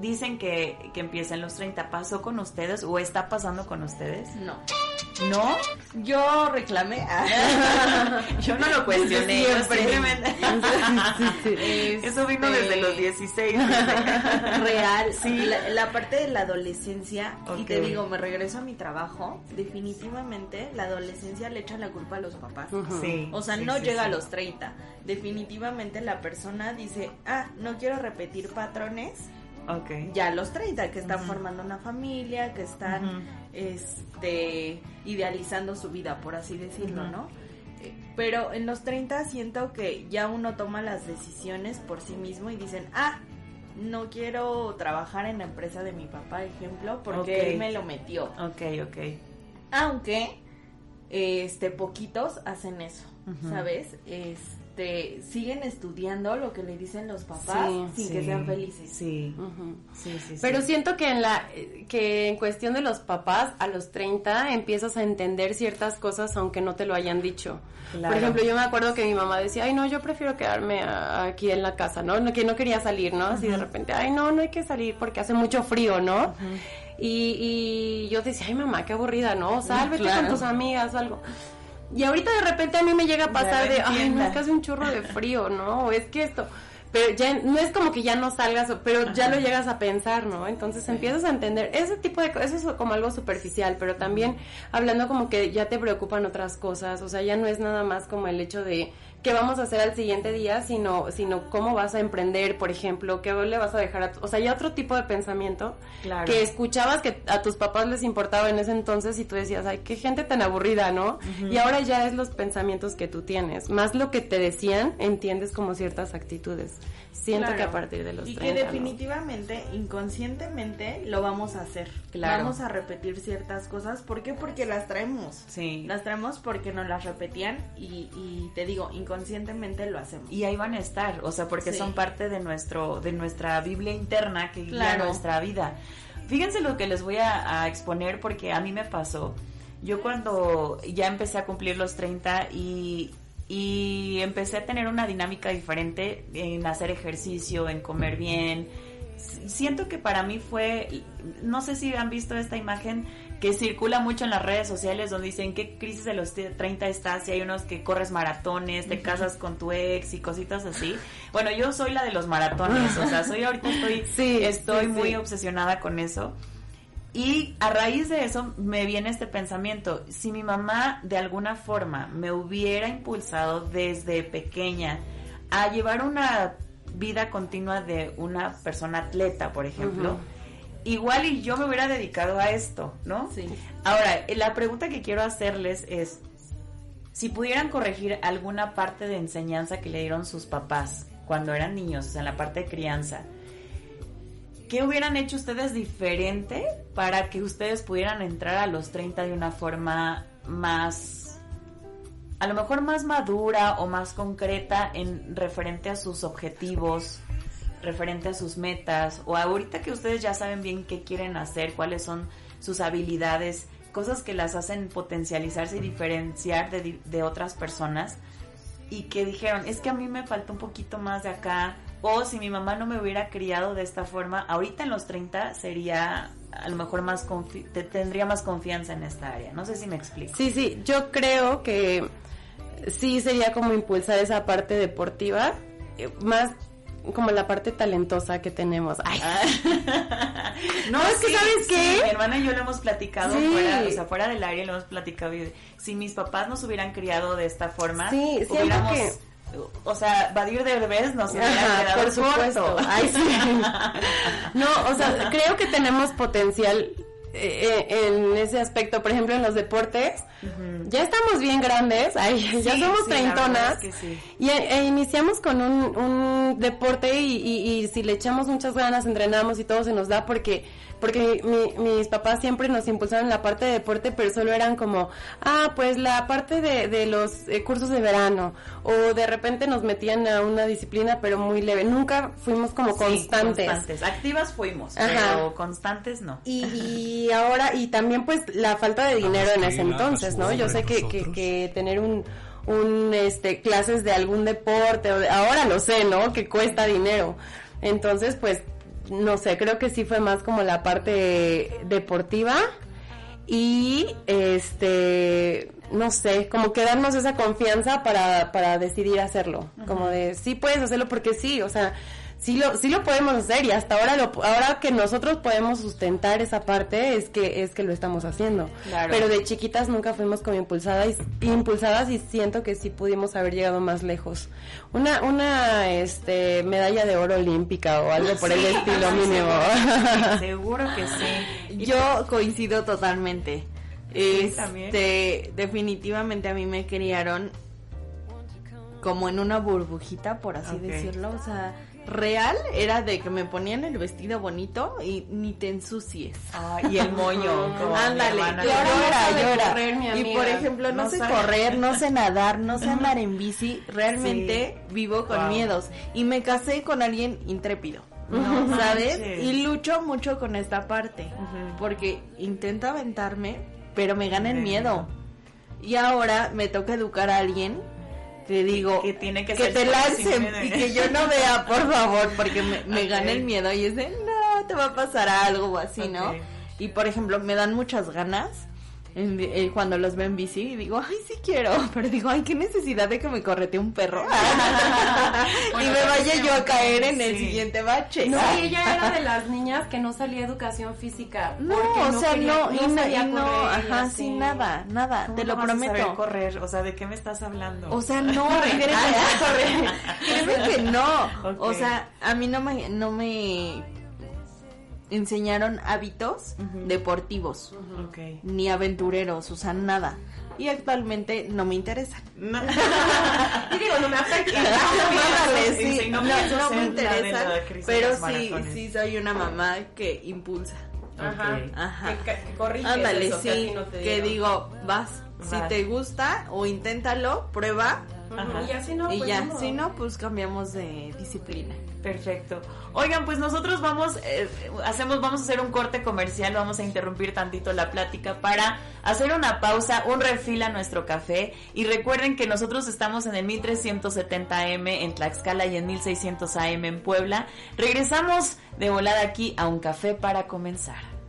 Dicen que, que empieza en los 30. ¿Pasó con ustedes o está pasando con ustedes? No. ¿No? Yo reclamé. (laughs) yo no lo cuestioné. Simplemente. (laughs) Eso vino desde los 16. (laughs) Real. Sí, la, parte de la adolescencia, y te digo, me regreso a mi trabajo, definitivamente la adolescencia le echa la culpa a los papás. Sí. O sea, no llega a los 30. Definitivamente la persona dice, ah, no quiero repetir patrones ya a los 30, que están formando una familia, que están este, idealizando su vida, por así decirlo, ¿no? Eh, pero en los 30 siento que ya uno toma las decisiones por sí mismo y dicen, ah, no quiero trabajar en la empresa de mi papá, ejemplo, porque él me lo metió. Ok, ok. Aunque, este, poquitos hacen eso, ¿sabes? Este este siguen estudiando lo que le dicen los papás sin que sean felices. Sí. sí, sí, Pero siento que en la que en cuestión de los papás a los 30 empiezas a entender ciertas cosas aunque no te lo hayan dicho. Por ejemplo, yo me acuerdo que mi mamá decía, "Ay, no, yo prefiero quedarme aquí en la casa", ¿no? Que no quería salir, ¿no? Así de repente, "Ay, no, no hay que salir porque hace mucho frío, ¿no?" Y, y yo decía, "Ay, mamá, qué aburrida, ¿no? Sálvete con tus amigas o algo." Y ahorita de repente a mí me llega a pasar de, ay, no, es que hace un churro de frío, ¿no? O es que esto, pero ya no es como que ya no salgas, pero ya lo llegas a pensar, ¿no? Entonces empiezas a entender ese tipo de cosas, eso es como algo superficial, pero también hablando como que ya te preocupan otras cosas, o sea, ya no es nada más como el hecho de qué vamos a hacer al siguiente día, sino, sino cómo vas a emprender, por ejemplo, qué le vas a dejar a... O sea, ya otro tipo de pensamiento que escuchabas que a tus papás les importaba en ese entonces y tú decías, ay, qué gente tan aburrida, ¿no? Y ahora ya es los pensamientos que tú tienes, más lo que te decían, entiendes como ciertas actitudes. Siento que a partir de los Y que definitivamente, inconscientemente, lo vamos a hacer. Claro. Vamos a repetir ciertas cosas. ¿Por qué? Porque las traemos. Sí. Las traemos porque nos las repetían y, y te digo, inconscientemente lo hacemos. Y ahí van a estar, o sea, porque son parte de nuestro, de nuestra Biblia interna que guía nuestra vida. Fíjense lo que les voy a, a exponer porque a mí me pasó. Yo cuando ya empecé a cumplir los 30 y y empecé a tener una dinámica diferente en hacer ejercicio, en comer bien. Siento que para mí fue, no sé si han visto esta imagen que circula mucho en las redes sociales donde dicen qué crisis de los 30 estás y hay unos que corres maratones, te casas con tu ex y cositas así. Bueno, yo soy la de los maratones, o sea, soy ahorita estoy, (laughs) estoy muy obsesionada con eso. Y a raíz de eso me viene este pensamiento, si mi mamá de alguna forma me hubiera impulsado desde pequeña a llevar una vida continua de una persona atleta, por ejemplo, igual y yo me hubiera dedicado a esto, ¿no? Sí. Ahora, la pregunta que quiero hacerles es, si pudieran corregir alguna parte de enseñanza que le dieron sus papás cuando eran niños, o sea, en la parte de crianza, ¿qué hubieran hecho ustedes diferente para que ustedes pudieran entrar a los 30 de una forma más, a lo mejor más madura o más concreta en referente a sus objetivos, referente a sus metas, o ahorita que ustedes ya saben bien qué quieren hacer, cuáles son sus habilidades, cosas que las hacen potencializarse y diferenciar de, otras personas, y que dijeron, es que a mí me falta un poquito más de acá, o si mi mamá no me hubiera criado de esta forma, ahorita en los 30 sería a lo mejor más te tendría más confianza en esta área. No sé si me explico. Sí, sí, yo creo que sí sería como impulsar esa parte deportiva, eh, más como la parte talentosa que tenemos. Ay. Ah. (laughs) no, es que sabes qué? mi hermana y yo lo hemos platicado fuera, o sea, fuera del área lo hemos platicado. Si mis papás nos hubieran criado de esta forma, sí, hubiéramos que o sea, Badir de Derbez nos hubiera quedado por supuesto. Ay, sí. no, o sea, (laughs) creo que tenemos potencial eh, eh, en ese aspecto, por ejemplo, en los deportes, ya estamos bien grandes, ay, ya somos treintonas, y e, iniciamos con un, un deporte y, y, si le echamos muchas ganas, entrenamos y todo se nos da porque porque mis papás siempre nos impulsaron en la parte de deporte, pero solo eran como, ah, pues la parte de, de los eh, cursos de verano, o de repente nos metían a una disciplina, pero muy leve. Nunca fuimos como constantes. constantes. Activas fuimos, pero constantes no. Y, y, ahora, y también pues la falta de dinero en ese entonces, ¿no? Yo sé que, que, que tener un un este clases de algún deporte o ahora lo sé, ¿no? Que cuesta dinero. Entonces, pues no sé, creo que sí fue más como la parte deportiva y este no sé, como que darnos esa confianza para, para decidir hacerlo, como de sí puedes hacerlo porque sí, o sea, sí lo, sí lo podemos hacer y hasta ahora lo, ahora que nosotros podemos sustentar esa parte es que es que lo estamos haciendo. Pero de chiquitas nunca fuimos como impulsadas y, impulsadas y siento que sí pudimos haber llegado más lejos. Una una este medalla de oro olímpica o algo por el estilo mínimo. Seguro que sí. (laughs) Yo coincido totalmente. Este, definitivamente a mí me criaron como en una burbujita, por así decirlo. O sea, real era de que me ponían el vestido bonito y ni te ensucies. y el (laughs) moño. Ándale, llora, llora. y por ejemplo, no, sé correr, no sé nadar, no sé andar en bici. (laughs) Realmente vivo con miedos. Y me casé con alguien intrépido. ¿Sabes? Y lucho mucho con esta parte. Porque intento aventarme, pero me gana el miedo. Y ahora me toca educar a alguien te digo que, tiene que, te lancen y que yo no vea, por favor, porque me, me (laughs) gana el miedo y es de, no, te va a pasar algo o así, ¿no? Y por ejemplo, me dan muchas ganas eh, cuando los veo en bici y digo, ay, sí quiero, (laughs) pero digo, ay, qué necesidad de que me correte un perro (laughs) (laughs) y me vaya yo a caer en el siguiente bache. No, y ella era de las niñas que no salía educación física. No, o sea, no, y no, ajá, sin nada, nada, te lo prometo. correr, o sea, ¿de qué me estás hablando? O sea, no, créeme, créeme que no, o sea, a mí no me, no me enseñaron hábitos deportivos, ni aventureros, o sea, nada. Y actualmente no me interesan. No. (laughs) digo, no me afecta. (laughs) no, no, me interesan, pero sí, sí soy una mamá que impulsa. Ajá. Ajá. Que, que corrige Ándale, sí, que digo, vas, si te gusta o inténtalo, prueba. Y así no, y pues ya, si no, pues cambiamos de disciplina. Perfecto. Oigan, pues nosotros vamos, eh, hacemos, vamos a hacer un corte comercial, vamos a interrumpir tantito la plática para hacer una pausa, un refil a nuestro café. Y recuerden que nosotros estamos en el 1370 AM en Tlaxcala y en 1600 AM en Puebla. Regresamos de volada aquí a un café para comenzar.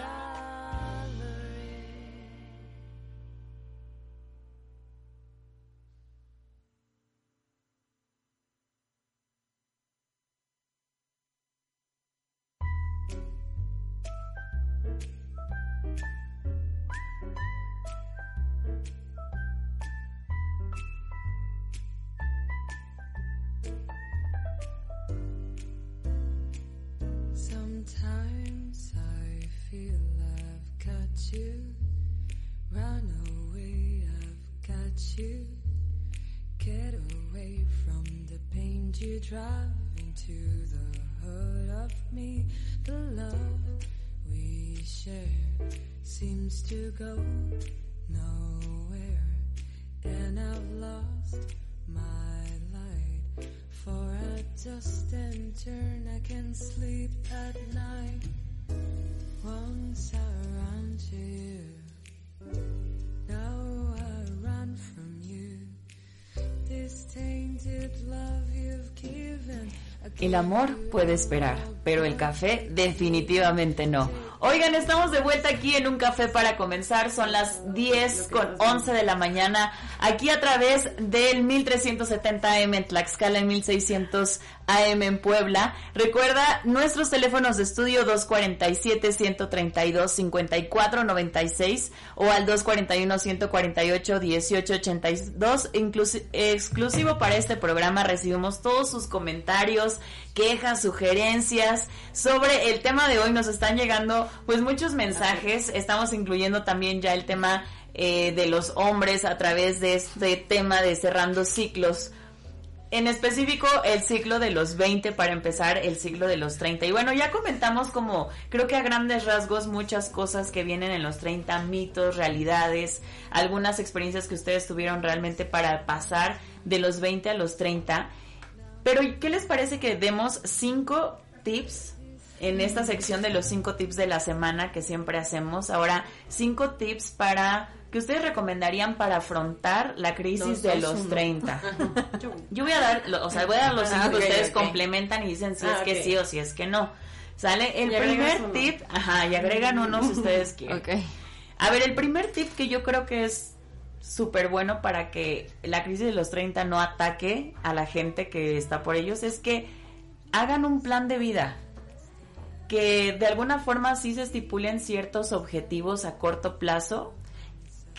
time. You. Run away, I've got you. Get away from the pain you drive into the hurt of me. The love we share seems to go nowhere. And I've lost my light. For a dust and turn, I can sleep at night. Once I ran to you, now I run from you. This tainted love you've given. El amor puede esperar, pero el café definitivamente no. Oigan, estamos de vuelta aquí en un café para comenzar. Son las 10 con 11 de la mañana. Aquí a través del 1370 AM en Tlaxcala y 1600 AM en Puebla. Recuerda nuestros teléfonos de estudio 247-132-5496 o al 241-148-1882. Exclusivo para este programa recibimos todos sus comentarios, quejas, sugerencias sobre el tema de hoy. Nos están llegando pues muchos mensajes. Estamos incluyendo también ya el tema eh, de los hombres a través de este tema de cerrando ciclos. En específico, el ciclo de los 20 para empezar el ciclo de los 30. Y bueno, ya comentamos como, creo que a grandes rasgos, muchas cosas que vienen en los 30, mitos, realidades, algunas experiencias que ustedes tuvieron realmente para pasar de los 20 a los 30. Pero, ¿qué les parece que demos cinco tips en esta sección de los cinco tips de la semana que siempre hacemos? Ahora, cinco tips para que ustedes recomendarían para afrontar la crisis de los 30. (laughs) Yo voy a dar, o sea, voy a dar los cinco que ustedes complementan y dicen si es ah, que sí o si es que no. ¿Sale? El primer tip, ajá, y agregan uno si ustedes (laughs) quieren. A ver, el primer tip que yo creo que es súper bueno para que la crisis de los 30 no ataque a la gente que está por ellos es que hagan un plan de vida que de alguna forma sí se estipulen ciertos objetivos a corto plazo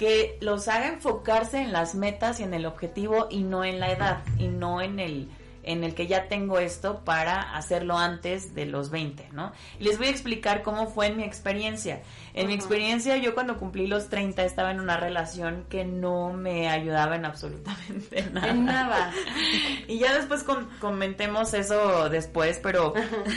que los haga enfocarse en las metas y en el objetivo y no en la edad y no en el en el que ya tengo esto para hacerlo antes de los 20, ¿no? Les voy a explicar cómo fue en mi experiencia. En mi experiencia, yo cuando cumplí los 30 estaba en una relación que no me ayudaba en absolutamente nada. En nada. (laughs) y ya después comentemos eso después, pero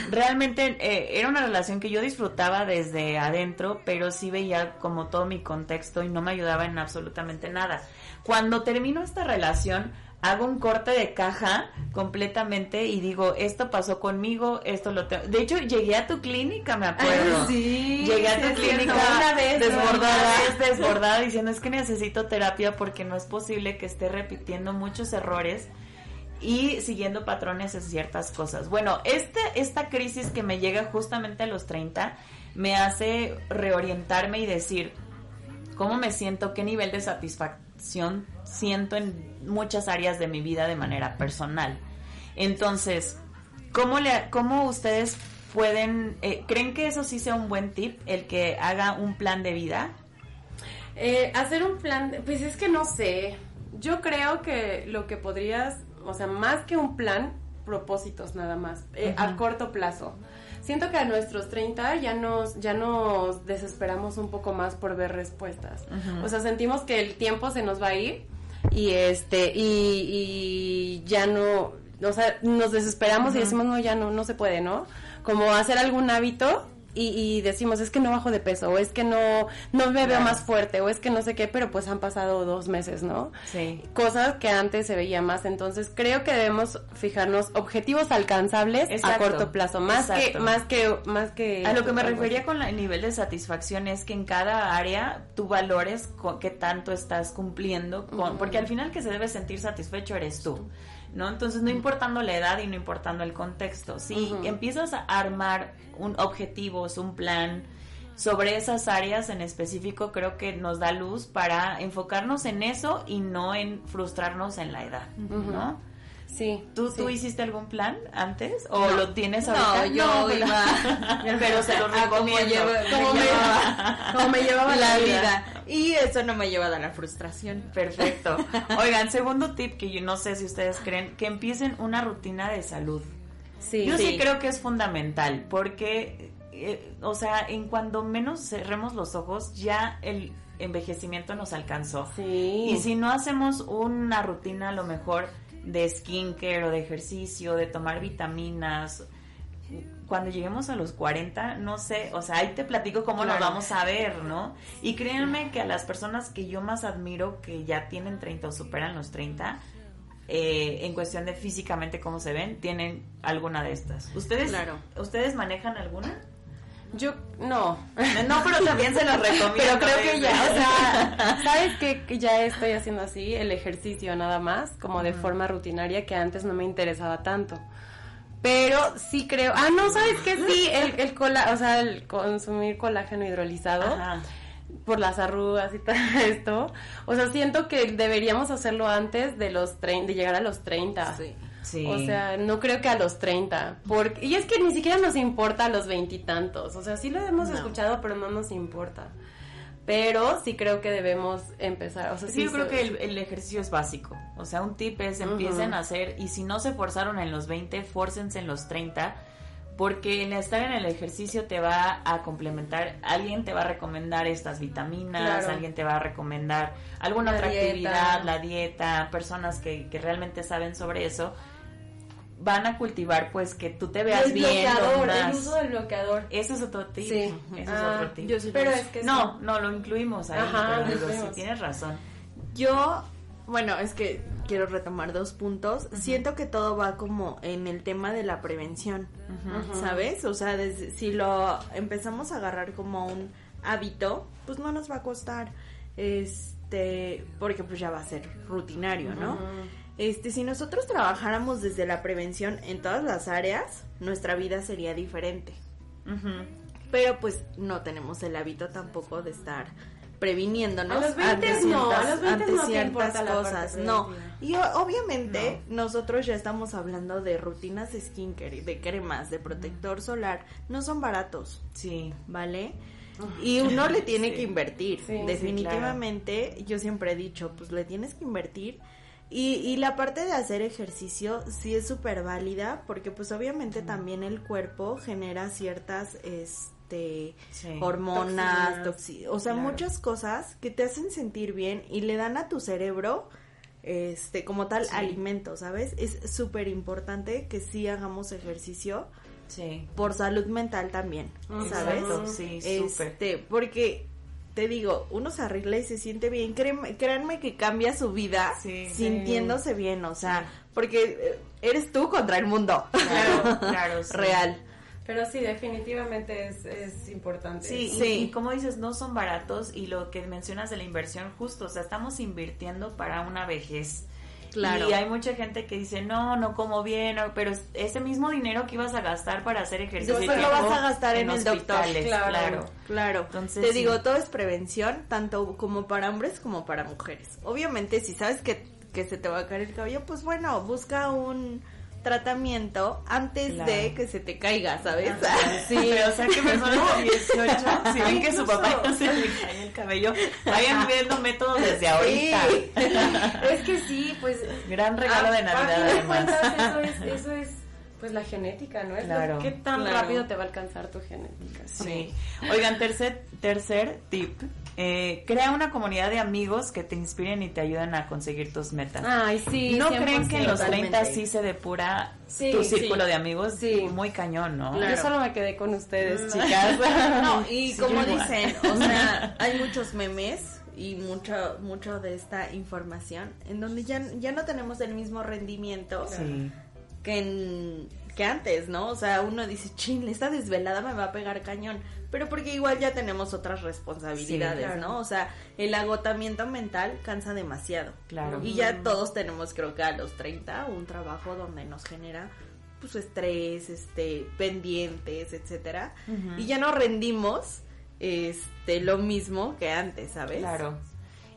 realmente eh, era una relación que yo disfrutaba desde adentro, pero sí veía como todo mi contexto y no me ayudaba en absolutamente nada. Cuando terminó esta relación, hago un corte de caja completamente y digo, esto pasó conmigo, esto lo tengo. De hecho, llegué a tu clínica, me acuerdo. sí. Llegué a tu clínica una vez, desbordada, desbordada, diciendo, es que necesito terapia porque no es posible que esté repitiendo muchos errores y siguiendo patrones en ciertas cosas. Bueno, este, esta crisis que me llega justamente a los 30 me hace reorientarme y decir, ¿cómo me siento? ¿Qué nivel de satisfacción siento en muchas áreas de mi vida de manera personal. Entonces, ¿cómo, le, cómo ustedes pueden, eh, creen que eso sí sea un buen tip, el que haga un plan de vida? Eh, hacer un plan, pues es que no sé, yo creo que lo que podrías, o sea, más que un plan, propósitos nada más, eh, a corto plazo. Siento que a nuestros 30 ya nos, ya nos desesperamos un poco más por ver respuestas. O sea, sentimos que el tiempo se nos va a ir y este y, ya no o sea nos desesperamos y decimos no ya no no se puede no como hacer algún hábito y, decimos es que no bajo de peso o es que no no me veo más fuerte o es que no sé qué pero pues han pasado dos meses no sí. Cosas que antes se veía más. Entonces creo que debemos fijarnos objetivos alcanzables a corto plazo más que más que más que a lo que me refería con el nivel de satisfacción es que en cada área tú valores con qué tanto estás cumpliendo con, porque al final que se debe sentir satisfecho eres tú ¿no? Entonces, no importando la edad y no importando el contexto, si empiezas a armar un objetivo, un plan sobre esas áreas en específico, creo que nos da luz para enfocarnos en eso y no en frustrarnos en la edad, ¿no? Sí. ¿Tú, ¿Tú hiciste algún plan antes? ¿O lo tienes ahorita? No, yo iba. (laughs) Pero se lo (laughs) recomiendo. Como me, llevaba, la vida. Y eso no me lleva a la frustración. Perfecto. (laughs) Oigan, segundo tip que yo no sé si ustedes creen, que empiecen una rutina de salud. Sí. Yo sí, creo que es fundamental porque, eh, o sea, en cuando menos cerremos los ojos, ya el envejecimiento nos alcanzó. Sí. Y si no hacemos una rutina a lo mejor de skincare o de ejercicio, de tomar vitaminas. Cuando lleguemos a los 40, no sé, o sea, ahí te platico cómo nos vamos a ver, ¿no? Y créanme que a las personas que yo más admiro, que ya tienen 30 o superan los 30, eh, en cuestión de físicamente cómo se ven, tienen alguna de estas. ¿Ustedes, ¿ustedes manejan alguna? Yo no. No, pero también se los (laughs) recomiendo. Pero creo que ya, o sea, ¿sabes qué? Que ya estoy haciendo así el ejercicio nada más, como de forma rutinaria, que antes no me interesaba tanto. Pero sí creo, ah, no, ¿sabes qué? Sí, el, el cola, o sea, el consumir colágeno hidrolizado. por las arrugas y (laughs) todo esto. O sea, siento que deberíamos hacerlo antes de los de llegar a los 30. Sí. O sea, no creo que a los 30. Porque, y es que ni siquiera nos importa a los veintitantos. O sea, sí lo hemos escuchado, pero no nos importa. Pero sí creo que debemos empezar. O sea, sí, yo creo que el, ejercicio es básico. O sea, un tip es empiecen a hacer, y si no se forzaron en los 20, fórcense en los 30 porque el estar en el ejercicio te va a complementar, alguien te va a recomendar estas vitaminas, alguien te va a recomendar alguna otra actividad, la dieta, personas que, que realmente saben sobre eso van a cultivar pues que tú te veas bien el uso del bloqueador. Eso es otro tip. Sí. eso es ah, otro tip. pero es que no no lo incluimos ahí pero sí tienes razón. Yo bueno es que quiero retomar dos puntos. Siento que todo va como en el tema de la prevención sabes o sea si lo empezamos a agarrar como un hábito pues no nos va a costar. Este porque pues ya va a ser rutinario no este, si nosotros trabajáramos desde la prevención en todas las áreas, nuestra vida sería diferente. Pero pues no tenemos el hábito tampoco de estar previniéndonos a los 20 ante ciertas, no, ciertas cosas. No, y obviamente nosotros ya estamos hablando de rutinas de skincare, de cremas, de protector solar. No son baratos. Sí. ¿Vale? Y uno le (laughs) tiene que invertir. Definitivamente, yo siempre he dicho, pues le tienes que invertir y, y la parte de hacer ejercicio sí es súper válida porque pues obviamente también el cuerpo genera ciertas este hormonas, o sea, muchas cosas que te hacen sentir bien y le dan a tu cerebro este como tal alimento, ¿sabes? Es súper importante que sí hagamos ejercicio. Sí. Por salud mental también, ¿sabes? Sí, este, porque te digo, uno se arregla y se siente bien. Créanme, que cambia su vida sintiéndose bien, o sea, porque eh, eres tú contra el mundo. Claro, (laughs) claro. Real. Pero sí, definitivamente es, es importante. Sí, sí. Y, como dices, no son baratos y lo que mencionas de la inversión, justo, o sea, estamos invirtiendo para una vejez. Y hay mucha gente que dice, no, no como bien, pero ese mismo dinero que ibas a gastar para hacer ejercicio. Después lo vas a gastar en, el doctor. Claro, claro. Entonces, Te digo, todo es prevención, tanto como para hombres como para mujeres. Obviamente, si sabes que, que se te va a caer el cabello, pues bueno, busca un tratamiento antes de que se te caiga, ¿sabes? (laughs) sí, pero o sea que personas de 18, (laughs) si ven que su papá no se le cae el cabello, vayan viendo métodos desde ahorita. (laughs) es que sí, pues... Gran regalo de Navidad, además. Eso es, eso es pues la genética, ¿no? Es claro, ¿Qué tan rápido te va a alcanzar tu genética? Sí. Oigan, tercer, tercer tip eh, crea una comunidad de amigos que te inspiren y te ayuden a conseguir tus metas. Ay, sí. ¿No creen que en los 30 sí se depura tu círculo de amigos? Sí. Muy cañón, ¿no? Yo solo me quedé con ustedes, mm. chicas. (laughs) no, y como dicen, o (laughs) sea, hay muchos memes y mucho mucho de esta información en donde ya, ya no tenemos el mismo rendimiento que en que antes, ¿no? O sea, uno dice, chin, esta desvelada me va a pegar cañón. Pero porque igual ya tenemos otras responsabilidades, ¿no? O sea, el agotamiento mental cansa demasiado. Claro. Y ya todos tenemos, creo que a los 30, un trabajo donde nos genera pues estrés, este, pendientes, etcétera. Y ya no rendimos este lo mismo que antes, ¿sabes? Claro.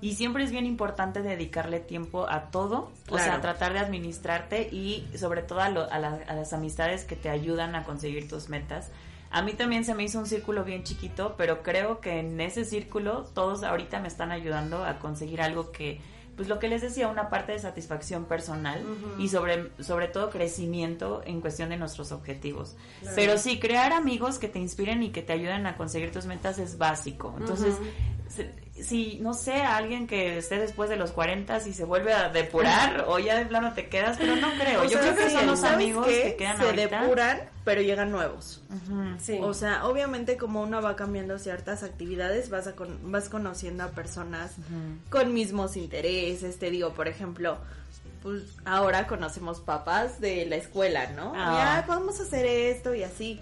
Y siempre es bien importante dedicarle tiempo a todo, o sea, tratar de administrarte y sobre todo a, las amistades que te ayudan a conseguir tus metas. A mí también se me hizo un círculo bien chiquito, pero creo que en ese círculo todos ahorita me están ayudando a conseguir algo que, pues lo que les decía, una parte de satisfacción personal y sobre, sobre todo crecimiento en cuestión de nuestros objetivos. Pero sí, crear amigos que te inspiren y que te ayuden a conseguir tus metas es básico. Entonces, si, no sé, alguien que esté después de los 40 y se vuelve a depurar o ya de plano te quedas, pero no creo. Yo creo que son los amigos que, quedan se depuran, pero llegan nuevos. O sea, obviamente como uno va cambiando ciertas actividades, vas a vas conociendo a personas con mismos intereses, te digo, por ejemplo, pues ahora conocemos papás de la escuela, ¿no? Ah. Ya podemos hacer esto y así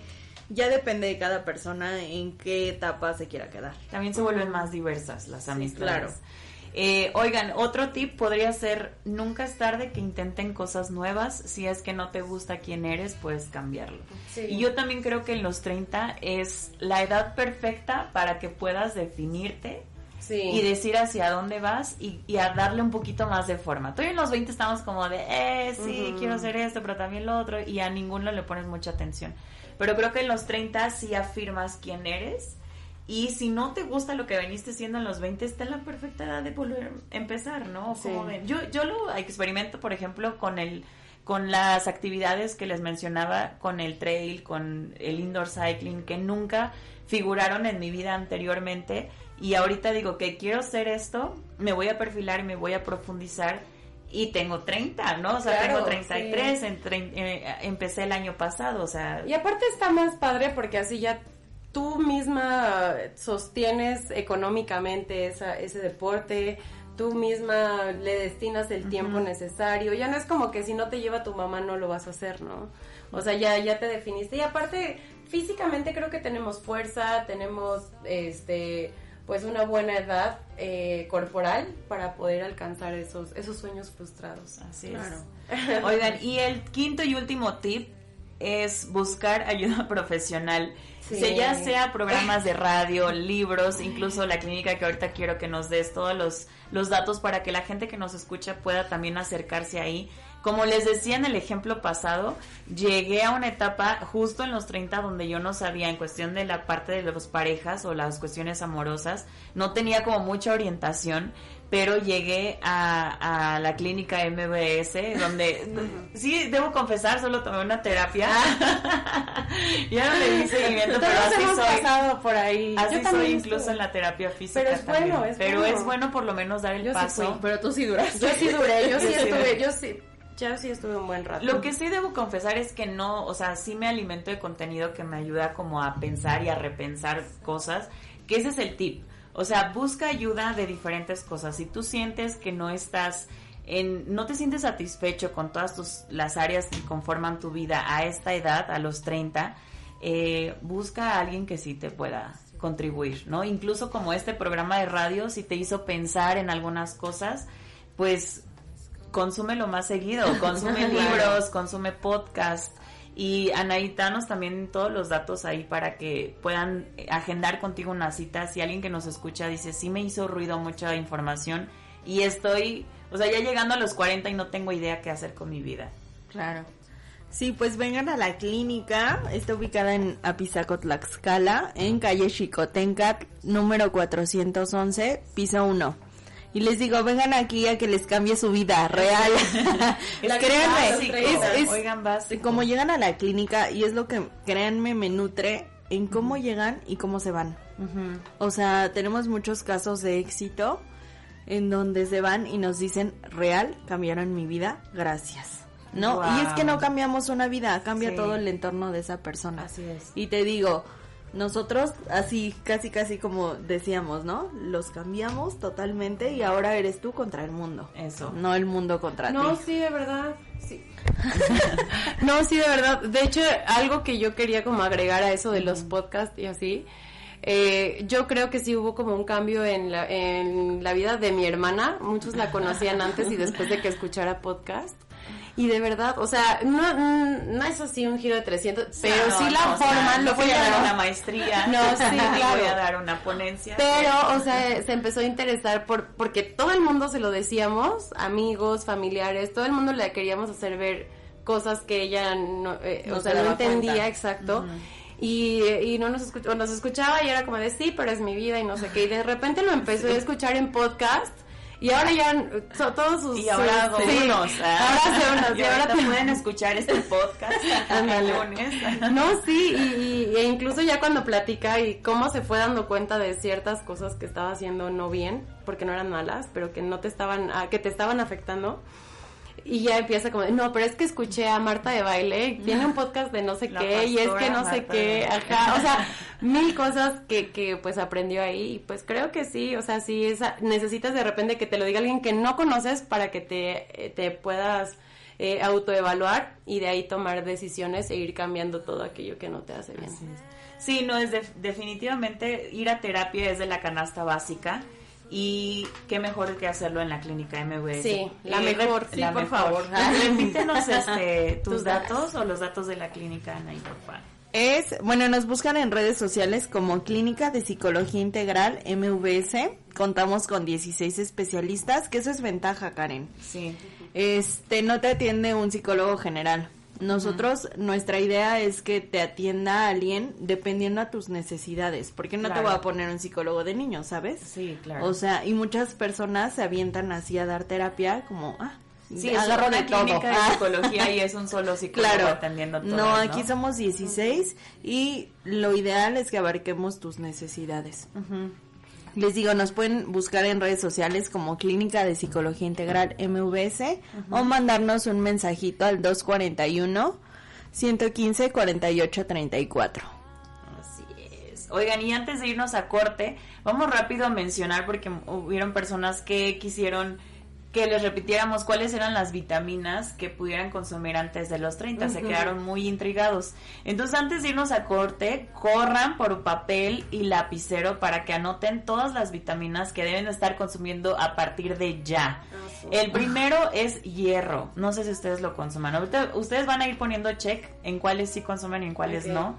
ya depende de cada persona en qué etapa se quiera quedar. También se vuelven más diversas las amistades. claro. Eh, oigan, otro tip podría ser nunca es tarde que intenten cosas nuevas. Si es que no te gusta quién eres, puedes cambiarlo. Y yo también creo que en los 30 es la edad perfecta para que puedas definirte y decir hacia dónde vas y, a darle un poquito más de forma. Todavía en los 20 estamos como de, eh, sí, quiero hacer esto, pero también lo otro, y a ninguno le pones mucha atención. Pero creo que en los 30 sí afirmas quién eres. Y si no te gusta lo que veniste siendo en los 20, está en la perfecta edad de volver a empezar, ¿no? Yo, yo lo experimento, por ejemplo, con el con las actividades que les mencionaba, con el trail, con el indoor cycling, que nunca figuraron en mi vida anteriormente. Y ahorita digo que quiero hacer esto, me voy a perfilar y me voy a profundizar. Y tengo 30, ¿no? O sea, tengo 33, en eh, empecé el año pasado, o sea... Y aparte está más padre porque así ya tú misma sostienes económicamente esa, ese deporte, tú misma le destinas el tiempo necesario. Ya no es como que si no te lleva tu mamá no lo vas a hacer, ¿no? O sea, ya, ya te definiste. Y aparte, físicamente creo que tenemos fuerza, tenemos este pues una buena edad eh, corporal para poder alcanzar esos, esos sueños frustrados. Así es. (laughs) Oigan, y el quinto y último tip es buscar ayuda (laughs) profesional. Si ya sea programas de radio, libros, incluso la clínica que ahorita quiero que nos des todos los, los datos para que la gente que nos escucha pueda también acercarse ahí. Como les decía en el ejemplo pasado, llegué a una etapa justo en los 30 donde yo no sabía en cuestión de la parte de las parejas o las cuestiones amorosas, no tenía como mucha orientación pero llegué a, la clínica MBS, donde sí, debo confesar, solo tomé una terapia. Ah. (laughs) ya no le di seguimiento, pero así hemos soy. pasado por ahí. Así soy incluso en la terapia física. Pero es bueno, es Pero es bueno por lo menos dar el paso. pero tú sí duraste. Yo sí duré, yo (laughs) sí estuve, yo sí. Ya sí estuve un buen rato. Lo que sí debo confesar es que no, o sea, sí me alimento de contenido que me ayuda como a pensar y a repensar cosas, que ese es el tip o sea, busca ayuda de diferentes cosas. Si tú sientes que no estás en, no te sientes satisfecho con todas tus, las áreas que conforman tu vida a esta edad, a los 30, eh, busca a alguien que sí te pueda contribuir, ¿no? Incluso como este programa de radio, si te hizo pensar en algunas cosas, pues consúmelo más seguido, (laughs) consume libros, consume podcast, y Anaítanos también todos los datos ahí para que puedan agendar contigo una cita. Si alguien que nos escucha dice, sí me hizo ruido mucha información y estoy, o sea, ya llegando a los 40 y no tengo idea qué hacer con mi vida. Claro. Sí, pues vengan a la clínica. Está ubicada en Apizaco, Tlaxcala, en calle Chicotencat, número 411, piso 1 y les digo, vengan aquí a que les cambie su vida real. (laughs) (laughs) créanme, es, Oigan, como llegan a la clínica y es lo que, créanme, me nutre en cómo llegan y cómo se van. O sea, tenemos muchos casos de éxito en donde se van y nos dicen, real, cambiaron mi vida, gracias. ¿No? Y es que no cambiamos una vida, cambia todo el entorno de esa persona. Así es. Y te digo, nosotros así casi casi como decíamos, ¿no? Los cambiamos totalmente y ahora eres tú contra el mundo. Eso. No el mundo contra ti. No, sí, de verdad. Sí. (laughs) no, sí, de verdad. De hecho, algo que yo quería como agregar a eso de los podcasts y así, eh, yo creo que sí hubo como un cambio en la, en la vida de mi hermana. Muchos la conocían antes y después de que escuchara podcast. Y de verdad, o sea, no, no es así un giro de 300, pero sí la forma, lo voy a dar una maestría, no, (laughs) sí, claro. voy a dar una ponencia. Pero, o sea, se empezó a interesar por, porque todo el mundo se lo decíamos, amigos, familiares, todo el mundo le queríamos hacer ver cosas que ella no, eh, o sea, no entendía, exacto. Y, y, no nos, escuchaba, nos escuchaba y era como de sí, pero es mi vida y no sé qué. Y de repente lo empezó a escuchar en podcast y ahora ya todos sus... Y ahora hago unos. Ahora hace unos. Y, ahora te pueden escuchar este podcast (laughs) (laughs) lunes. No, sí, y, e incluso ya cuando platica y cómo se fue dando cuenta de ciertas cosas que estaba haciendo no bien, porque no eran malas, pero que no te estaban, ah, que te estaban afectando y ya empieza como, no, pero es que escuché a Marta de baile, tiene un podcast de no sé (laughs) qué, y es que no sé qué, acá, o sea, mil cosas que, que pues aprendió ahí, y pues creo que sí, o sea, sí, esa, necesitas de repente que te lo diga alguien que no conoces para que te, te puedas eh, autoevaluar y de ahí tomar decisiones e ir cambiando todo aquello que no te hace bien. Sí, no, es definitivamente ir a terapia es de la canasta básica y qué mejor que hacerlo en la clínica MVS. Sí, la mejor, sí, por favor. (laughs) Repítenos (laughs) este, tus, datos o los datos de la clínica, Anaí, Es, bueno, nos buscan en redes sociales como Clínica de Psicología Integral MVS. Contamos con 16 especialistas, que eso es ventaja, Karen. Sí. Este, no te atiende un psicólogo general. Nosotros, nuestra idea es que te atienda alguien dependiendo a tus necesidades, porque no te voy a poner un psicólogo de niños, ¿sabes? Sí, claro. O sea, y muchas personas se avientan así a dar terapia como, ah, Sí, agarro de clínica de (laughs) psicología y es un solo psicólogo claro. atendiendo todas, No, aquí somos 16 y lo ideal es que abarquemos tus necesidades. Les digo, nos pueden buscar en redes sociales como Clínica de Psicología Integral MVS o mandarnos un mensajito al 241 115 48 34. Así es. Oigan, y antes de irnos a corte, vamos rápido a mencionar porque hubieron personas que quisieron que les repitiéramos cuáles eran las vitaminas que pudieran consumir antes de los 30. Se quedaron muy intrigados. Entonces, antes de irnos a corte, corran por papel y lapicero para que anoten todas las vitaminas que deben estar consumiendo a partir de ya. El primero es hierro. No sé si ustedes lo consuman. Ahorita ustedes van a ir poniendo check en cuáles sí consumen y en cuáles no.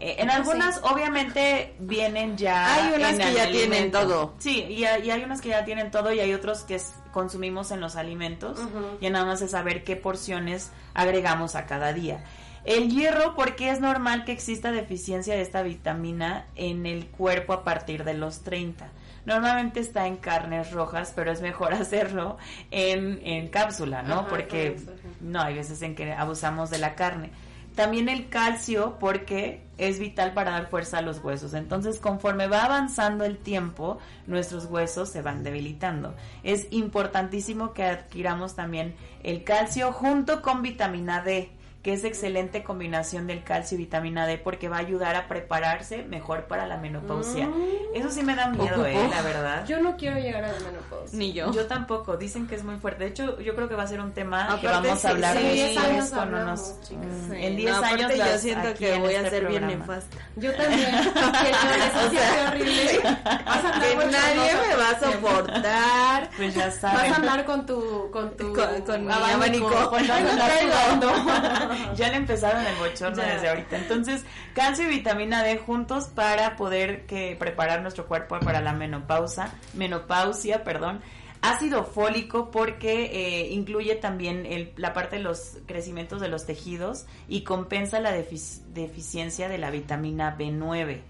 Eh, en algunas, obviamente, vienen ya. Hay unas que ya tienen todo. Sí, y hay, unas que ya tienen todo y hay otros que consumimos en los alimentos. Y nada más es saber qué porciones agregamos a cada día. El hierro, porque es normal que exista deficiencia de esta vitamina en el cuerpo a partir de los 30. Normalmente está en carnes rojas, pero es mejor (laughs) hacerlo en, en cápsula, ¿no? porque no, hay veces en que abusamos de la carne. También el calcio porque es vital para dar fuerza a los huesos. Entonces, conforme va avanzando el tiempo, nuestros huesos se van debilitando. Es importantísimo que adquiramos también el calcio junto con vitamina D que es excelente combinación del calcio y vitamina D porque va a ayudar a prepararse mejor para la menopausia. Mm. Eso sí me da miedo, eh, la verdad. Yo no quiero llegar a la menopausia. Ni yo. Yo tampoco. Dicen que es muy fuerte. De hecho, yo creo que va a ser un tema que vamos a hablar después con unos... Mm, en 10 años yo siento que voy a este ser bien nefasta. Yo también. (laughs) eso sí horrible. Vas a andar que nadie me va a soportar. Pues ya sabes. Vas a andar con tu... Con tu... Con, con mi abanico. (laughs) (laughs) (laughs) ya le empezaron el bochorno desde ahorita. Entonces, calcio y vitamina D juntos para poder que preparar nuestro cuerpo para la menopausa, menopausia, perdón. Ácido fólico porque eh, incluye también el, la parte de los crecimientos de los tejidos y compensa la deficiencia de la vitamina B9.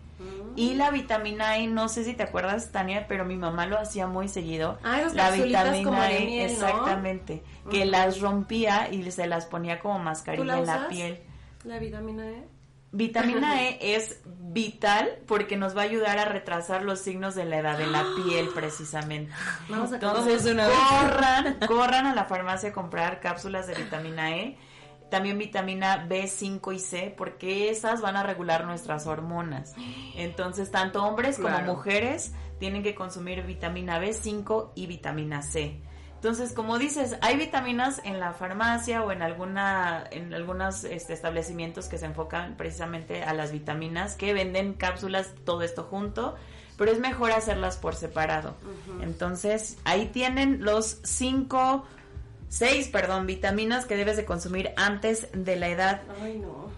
Y la vitamina E, no sé si te acuerdas, Tania, pero mi mamá lo hacía muy seguido. Ah, la vitamina E, exactamente, que las rompía y se las ponía como mascarilla en la piel. ¿La vitamina E? Vitamina (laughs) E es vital porque nos va a ayudar a retrasar los signos de la edad de la piel (gasps) precisamente. Vamos a Entonces, corran, (laughs) corran a la farmacia a comprar cápsulas de vitamina E también vitamina B5 y C, porque esas van a regular nuestras hormonas. Entonces, tanto hombres como mujeres tienen que consumir vitamina B5 y vitamina C. Entonces, como dices, hay vitaminas en la farmacia o en alguna en algunos este, establecimientos que se enfocan precisamente a las vitaminas que venden cápsulas todo esto junto, pero es mejor hacerlas por separado. Entonces, ahí tienen los cinco seis, perdón, vitaminas que debes de consumir antes de la edad. Ay, no.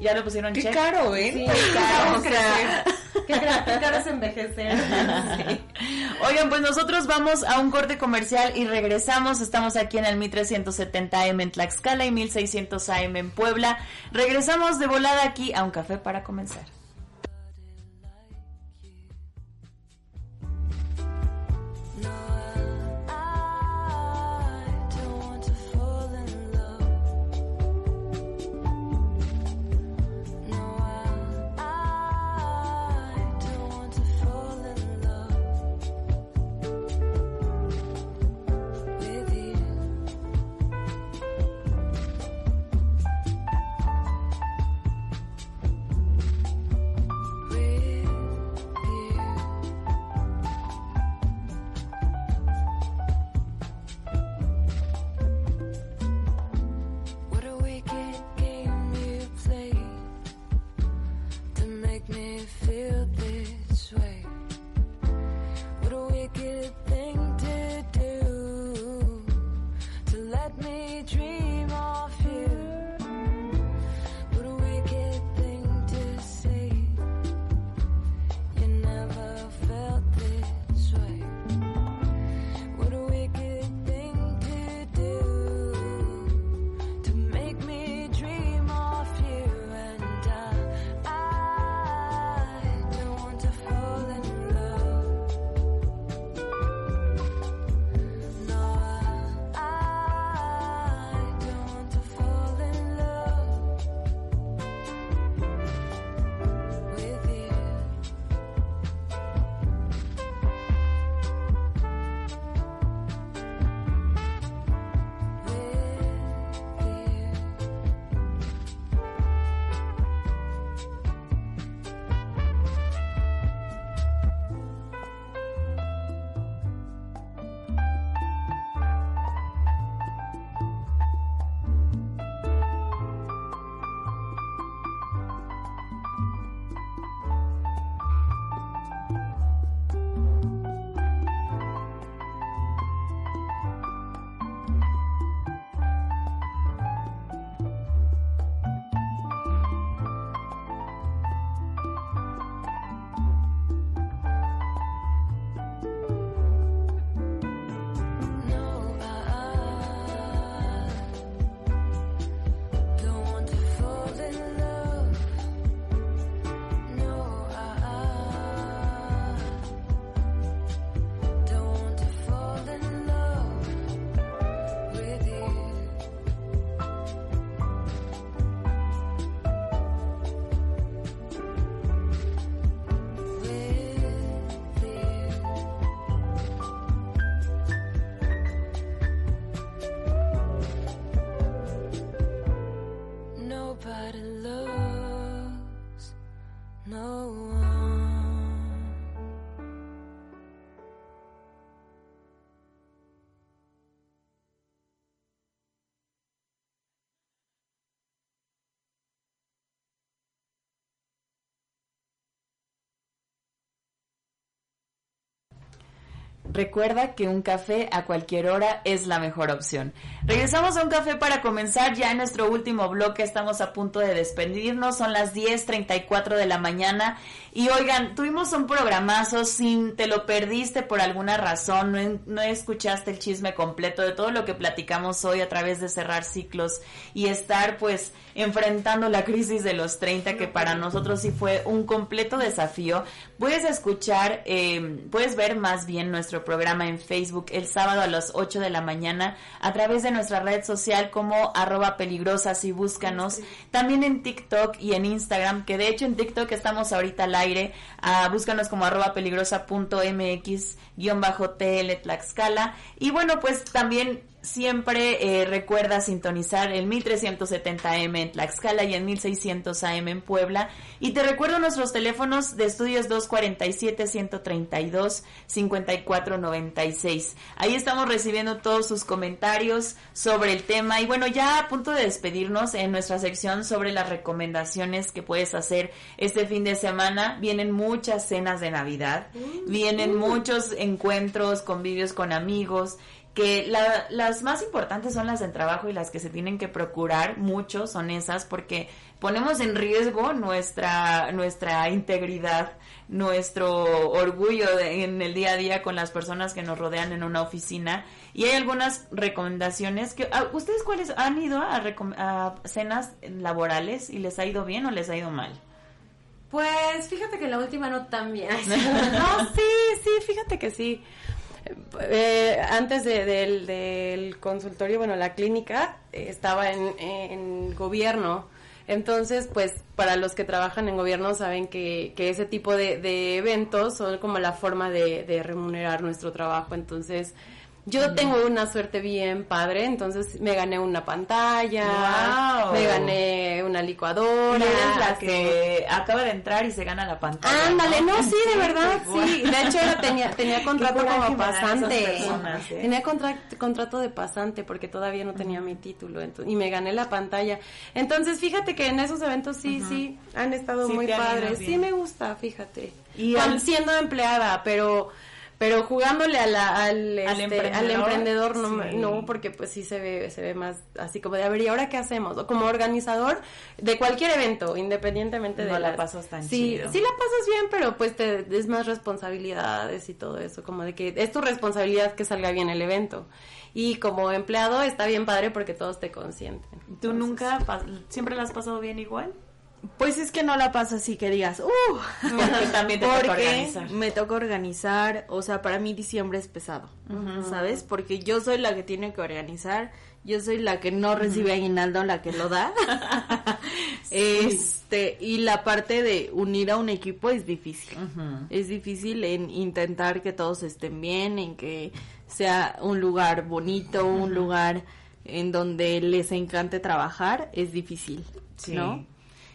Ya lo pusieron Qué caro, ¿eh? Sí, (laughs) qué caro, qué, caro, es envejecer. (laughs) Oigan, pues nosotros vamos a un corte comercial y regresamos. Estamos aquí en el 1370M en Tlaxcala y 1600AM en Puebla. Regresamos de volada aquí a un café para comenzar. no one Recuerda que un café a cualquier hora es la mejor opción. Regresamos a un café para comenzar ya en nuestro último bloque. Estamos a punto de despedirnos. Son las 10.34 de la mañana. Y oigan, tuvimos un programazo. Si te lo perdiste por alguna razón, no, no escuchaste el chisme completo de todo lo que platicamos hoy a través de cerrar ciclos y estar pues enfrentando la crisis de los 30, que para nosotros sí fue un completo desafío. Puedes escuchar, eh, puedes ver más bien nuestro programa en Facebook el sábado a las 8 de la mañana a través de nuestra red social como arroba peligrosas y búscanos. También en TikTok y en Instagram, que de hecho en TikTok estamos ahorita al aire. Uh, búscanos como arroba peligrosa.mx guion bajo TL Tlaxcala. Y bueno, pues también siempre eh, recuerda sintonizar el 1370M en Tlaxcala y el 1600 AM en Puebla. Y te recuerdo nuestros teléfonos de estudios 247-132-5496. Ahí estamos recibiendo todos sus comentarios sobre el tema. Y bueno, ya a punto de despedirnos en nuestra sección sobre las recomendaciones que puedes hacer este fin de semana. Vienen muchas cenas de Navidad, vienen muchos encuentros, convivios con amigos que las más importantes son las del trabajo y las que se tienen que procurar mucho son esas porque ponemos en riesgo nuestra nuestra integridad, nuestro orgullo en el día a día con las personas que nos rodean en una oficina y hay algunas recomendaciones que ah, ustedes cuáles han ido a, a cenas laborales y les ha ido bien o les ha ido mal. Pues fíjate que la última no tan bien. (laughs) (laughs) no, sí, sí, fíjate que sí. Eh, antes del, consultorio, bueno, la clínica eh, estaba en, gobierno. Entonces, pues para los que trabajan en gobierno saben que, ese tipo de, eventos son como la forma de, de remunerar nuestro trabajo. Entonces, yo tengo una suerte bien padre, entonces me gané una pantalla, me gané una licuadora. eres la que acaba de entrar y se gana la pantalla. Ándale, no, sí, de (laughs) verdad, sí. De hecho, tenía, tenía contrato como pasante. ¿eh? Tenía contrato de pasante porque todavía no tenía mi título y me gané la pantalla. Entonces, fíjate que en esos eventos sí, sí, han estado muy padres. Sí me gusta, fíjate. Y siendo empleada, pero pero jugándole a la, al, este, al, emprendedor, no, no, porque pues sí se ve, se ve más así como de, a ver, ¿y ahora qué hacemos? O como organizador de cualquier evento, independientemente de... No la pasas tan sí, Sí la pasas bien, pero pues te es más responsabilidades y todo eso, como de que es tu responsabilidad que salga bien el evento. Y como empleado está bien padre porque todos te consienten. ¿Tú nunca, siempre la has pasado bien igual? Pues es que no la pasa así que digas, uh, porque también te toca organizar. Me toca organizar, o sea, para mí diciembre es pesado, ¿sabes? Porque yo soy la que tiene que organizar, yo soy la que no recibe aguinaldo, la que lo da. (laughs) Este, y la parte de unir a un equipo es difícil. Es difícil en intentar que todos estén bien, en que sea un lugar bonito, un lugar en donde les encante trabajar, es difícil, ¿no?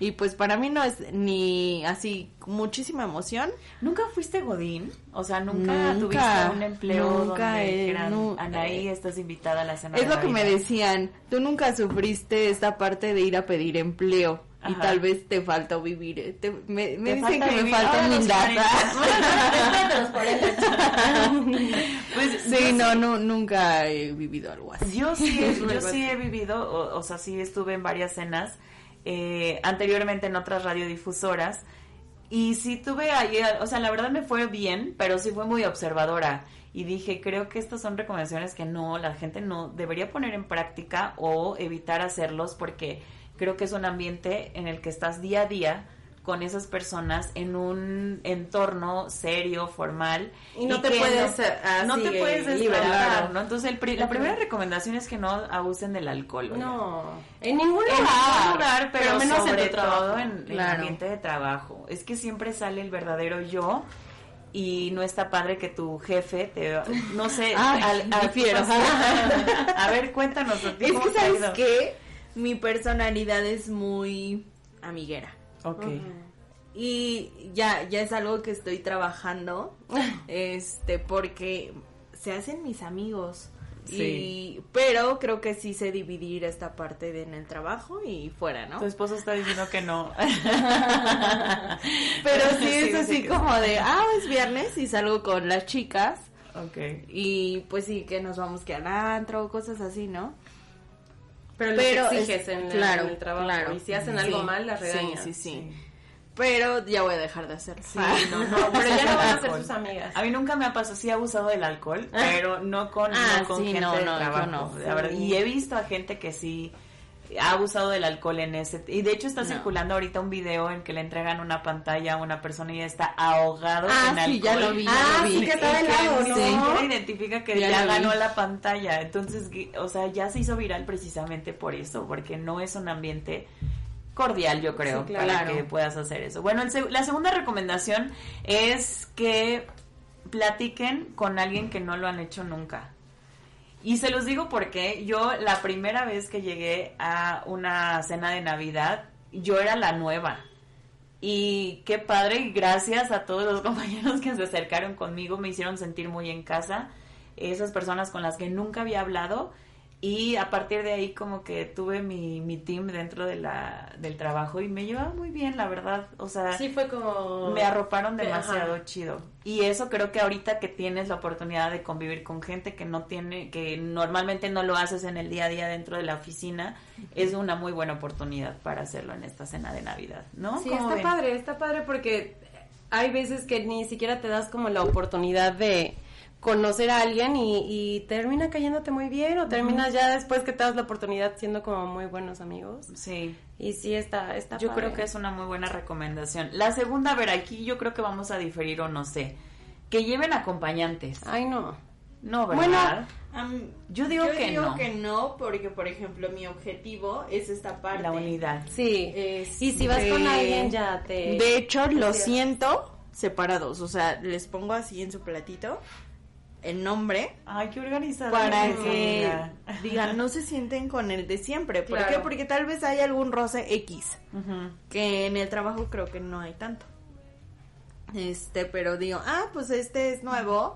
Y pues para mí no es ni así muchísima emoción. ¿Nunca fuiste Godín? O sea, ¿nunca, tuviste un empleo donde Anaí, estás invitada a la cena Es lo que me decían, tú nunca sufriste esta parte de ir a pedir empleo. Y tal vez te falta vivir. me, dicen que me falta humildad. (laughs) pues, sí, no, no, nunca he vivido algo así. Yo sí, (laughs) yo sí he vivido, o, o sea, sí estuve en varias cenas eh, anteriormente en otras radiodifusoras. Y sí tuve ahí, o sea, la verdad me fue bien, pero sí fue muy observadora. Y dije, creo que estas son recomendaciones que no, la gente no debería poner en práctica o evitar hacerlos porque creo que es un ambiente en el que estás día a día con esas personas en un entorno serio, formal. Y no te puedes, no, te puedes liberar, ¿no? Entonces, la primera recomendación es que no abusen del alcohol. No, en ningún lugar, pero, menos sobre todo en, el ambiente de trabajo. Es que siempre sale el verdadero yo y no está padre que tu jefe te no sé (laughs) al, (laughs) a ver cuéntanos es que sabes que mi personalidad es muy amiguera Ok. Y ya, ya es algo que estoy trabajando, (laughs) este, porque se hacen mis amigos. Sí. pero creo que sí sé dividir esta parte de en el trabajo y fuera, ¿no? Tu esposo está diciendo que no. (laughs) pero sí es así como de, ah, es viernes y salgo con las chicas Ok. Y pues sí, que nos vamos que al antro, cosas así, ¿no? Pero, Pero exiges en, claro, el trabajo. Claro. Y si hacen algo mal, las regañas. Sí, sí, sí. Pero ya voy a dejar de hacerlo. Sí, no, no, pero ya no (laughs) van a ser sus amigas. A mí nunca me ha pasado, sí he abusado del alcohol, ah. pero no con, ah, no con gente de trabajo. No, Y he visto a gente que sí ha abusado del alcohol en ese y de hecho está circulando ahorita un video en que le entregan una pantalla a una persona y ya está ahogado ah, en sí, ya lo vi, ah, sí, que está de lado, ¿no? identifica que ya, ganó la pantalla entonces o sea ya se hizo viral precisamente por eso porque no es un ambiente cordial, yo creo, para que puedas hacer eso. Bueno, la segunda recomendación es que platiquen con alguien que no lo han hecho nunca. Y se los digo porque yo la primera vez que llegué a una cena de Navidad, yo era la nueva. Y qué padre, y gracias a todos los (laughs) compañeros que se acercaron conmigo, me hicieron sentir muy en casa. Esas personas con las que nunca había hablado y a partir de ahí como que tuve mi, mi team dentro de la, del trabajo y me llevaba muy bien, la verdad. O sea, sí fue como... Me arroparon demasiado chido. Y eso creo que ahorita que tienes la oportunidad de convivir con gente que no tiene, que normalmente no lo haces en el día a día dentro de la oficina, es una muy buena oportunidad para hacerlo en esta cena de Navidad, ¿no? Sí, está padre, está padre porque hay veces que ni siquiera te das como la oportunidad de conocer a alguien y, termina cayéndote muy bien o terminas ya después que te das la oportunidad siendo como muy buenos amigos. Sí. Y sí, está, está Yo creo que es una muy buena recomendación. La segunda, a ver, aquí yo creo que vamos a diferir o no sé. Que lleven acompañantes. Ay, no. No, ¿verdad? Bueno, yo digo, que, no. que no, porque por ejemplo mi objetivo es esta parte. La unidad. Sí. y si vas con alguien ya te... De hecho, lo siento separados, o sea, les pongo así en su platito el nombre. Ay, qué organizada. Para que digan, no se sienten con el de siempre. ¿Por qué? Porque tal vez hay algún roce X. Que en el trabajo creo que no hay tanto. Este, pero digo, ah, pues este es nuevo.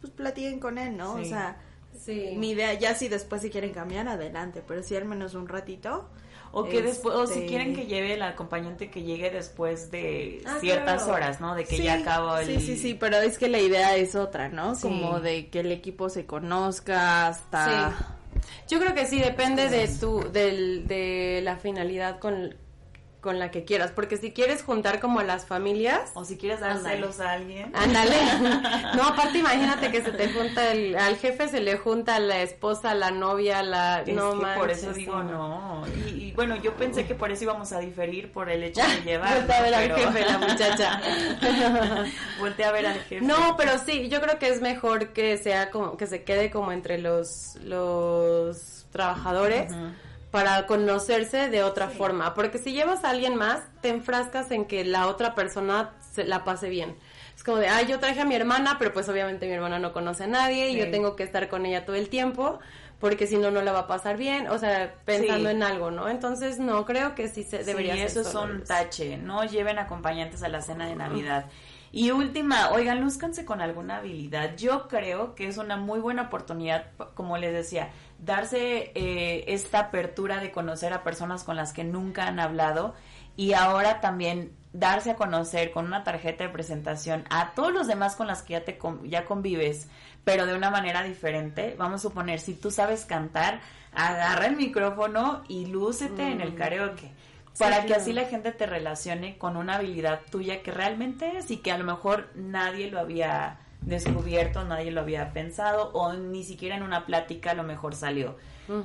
Pues platiquen con él, ¿no? O sea, sí. mi idea, ya si después si quieren cambiar, adelante. Pero si al menos un ratito o que después, o si este, quieren que lleve el acompañante que llegue después de ah, ciertas horas, ¿no? De que ya acabó el... Sí, sí, sí, pero es que la idea es otra, ¿no? Como de que el equipo se conozca hasta... Yo creo que sí, depende de tu, del, de la finalidad con, con la que quieras, porque si quieres juntar como a las familias o si quieres dar celos a alguien, (laughs) ándale. No, aparte imagínate que se te junta el, al jefe se le junta a la esposa, a la novia, la no que por eso digo no. Y, bueno, yo pensé que por eso íbamos a diferir por el hecho de llevar. Voltea a ver al jefe, la muchacha. (laughs) Voltea a ver al jefe. No, pero sí, yo creo que es mejor que sea como que se quede como entre los los trabajadores para conocerse de otra forma, porque si llevas a alguien más, te enfrascas en que la otra persona se la pase bien. Es como de, ay, yo traje a mi hermana, pero pues obviamente mi hermana no conoce a nadie y yo tengo que estar con ella todo el tiempo, porque si no, no la va a pasar bien, o sea, pensando en algo, ¿no? Entonces, no, creo que sí se debería sí, eso es un tache, no lleven acompañantes a la cena de Navidad. Y última, oigan, lúzcanse con alguna habilidad. Yo creo que es una muy buena oportunidad, como les decía, darse eh, esta apertura de conocer a personas con las que nunca han hablado y ahora también darse a conocer con una tarjeta de presentación a todos los demás con las que ya te ya convives, pero de una manera diferente. Vamos a suponer, si tú sabes cantar, agarra el micrófono y lúcete en el mm. karaoke para que así la gente te relacione con una habilidad tuya que realmente es y que a lo mejor nadie lo había descubierto, nadie lo había pensado o ni siquiera en una plática a lo mejor salió.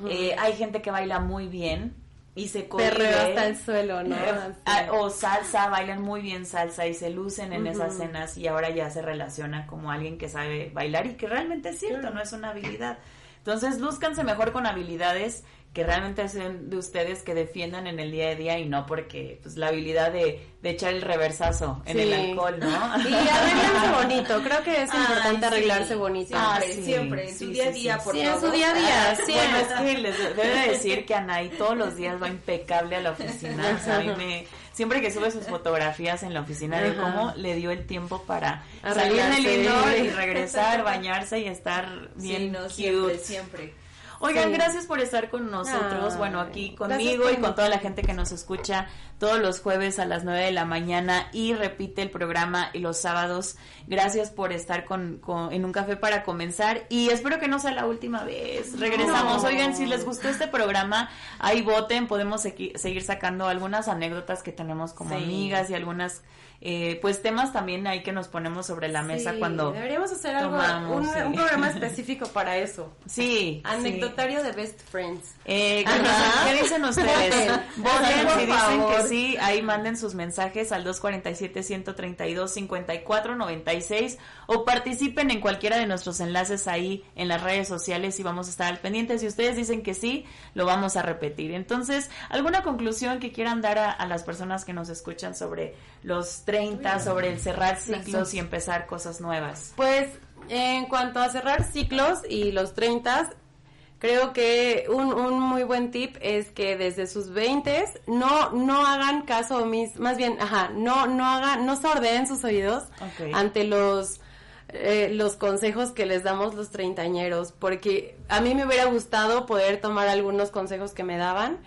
Eh, hay gente que baila muy bien y se corre hasta el suelo, ¿no? Ah, o salsa, bailan muy bien salsa y se lucen en esas cenas y ahora ya se relaciona como alguien que sabe bailar y que realmente es cierto, no es una habilidad. Entonces, lúzcanse mejor con habilidades que realmente hacen de ustedes que defiendan en el día a día y no porque pues la habilidad de, echar el reversazo en el alcohol, ¿no? (laughs) Y arreglarse bonito, creo que es importante arreglarse bonito. Siempre, siempre, en su día a día, por sí, en su día a día, (laughs) sí. Bueno, es que les debe decir que Anaí todos los días va impecable a la oficina, a mí me siempre que sube sus fotografías en la oficina de cómo le dio el tiempo para salir del indoor y regresar, (laughs) bañarse y estar bien sí, no, cute. siempre. Oigan, gracias por estar con nosotros, bueno, aquí conmigo y con toda la gente que nos escucha todos los jueves a las 9 de la mañana y repite el programa y los sábados. Gracias por estar con, en un café para comenzar y espero que no sea la última vez. Regresamos. Oigan, si les gustó este programa, ahí voten, podemos seguir sacando algunas anécdotas que tenemos como amigas y algunas eh, pues temas también hay que nos ponemos sobre la mesa cuando deberíamos hacer algo un, programa (laughs) específico para eso. Sí anecdotario de best friends. Eh, ¿qué, dicen ustedes? (laughs) voten si dicen que sí ahí manden sus mensajes al 247 132 54 96 o participen en cualquiera de nuestros enlaces ahí en las redes sociales y vamos a estar al pendiente. Si ustedes dicen que sí lo vamos a repetir. Entonces alguna conclusión que quieran dar a las personas que nos escuchan sobre los 30 sobre el cerrar ciclos y empezar cosas nuevas? Pues en cuanto a cerrar ciclos y los 30, creo que un, un muy buen tip es que desde sus 20 no, no hagan caso mis, más bien, ajá, no, no hagan, no sordeen sus oídos ante los eh, los consejos que les damos los treintañeros, porque a mí me hubiera gustado poder tomar algunos consejos que me daban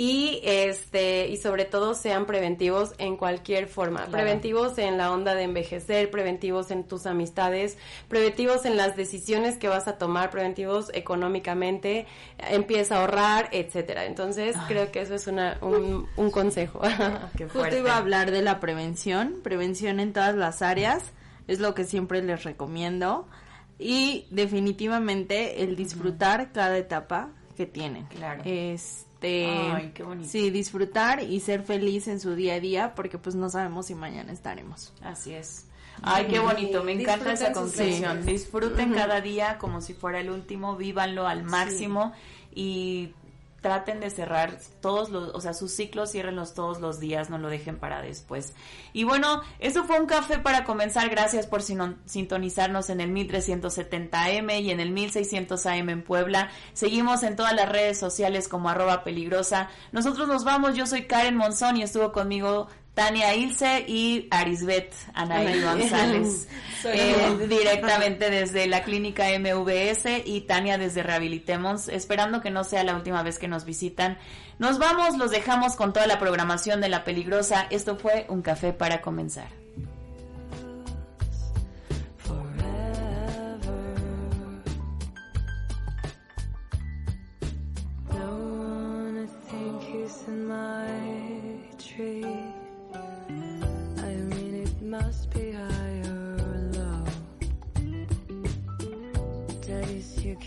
y este y sobre todo sean preventivos en cualquier forma, preventivos en la onda de envejecer, preventivos en tus amistades, preventivos en las decisiones que vas a tomar, preventivos económicamente, empieza a ahorrar, etcétera. Entonces, creo que eso es una, un, un consejo. (laughs) Qué Justo iba a hablar de la prevención, prevención en todas las áreas, es lo que siempre les recomiendo y definitivamente el disfrutar cada etapa que tienen. Claro. Es este, sí, disfrutar y ser feliz en su día a día, porque pues no sabemos si mañana estaremos. Así es. Ay, qué bonito, me encanta esa conclusión. Disfruten cada día como si fuera el último, vívanlo al máximo y traten de cerrar todos los, o sea, sus ciclos, ciérrenlos todos los días, no lo dejen para después. Y bueno, eso fue un café para comenzar. Gracias por sintonizarnos en el 1370M y en el 1600 AM en Puebla. Seguimos en todas las redes sociales como arroba peligrosa. Nosotros nos vamos, yo soy Karen Monzón y estuvo conmigo Tania Ilse y Arisbet Anaí González. (laughs) Eh, directamente desde la clínica MVS y Tania desde Rehabilitemos, esperando que no sea la última vez que nos visitan. Nos vamos, los dejamos con toda la programación de La Peligrosa. Esto fue Un Café para comenzar. tree must be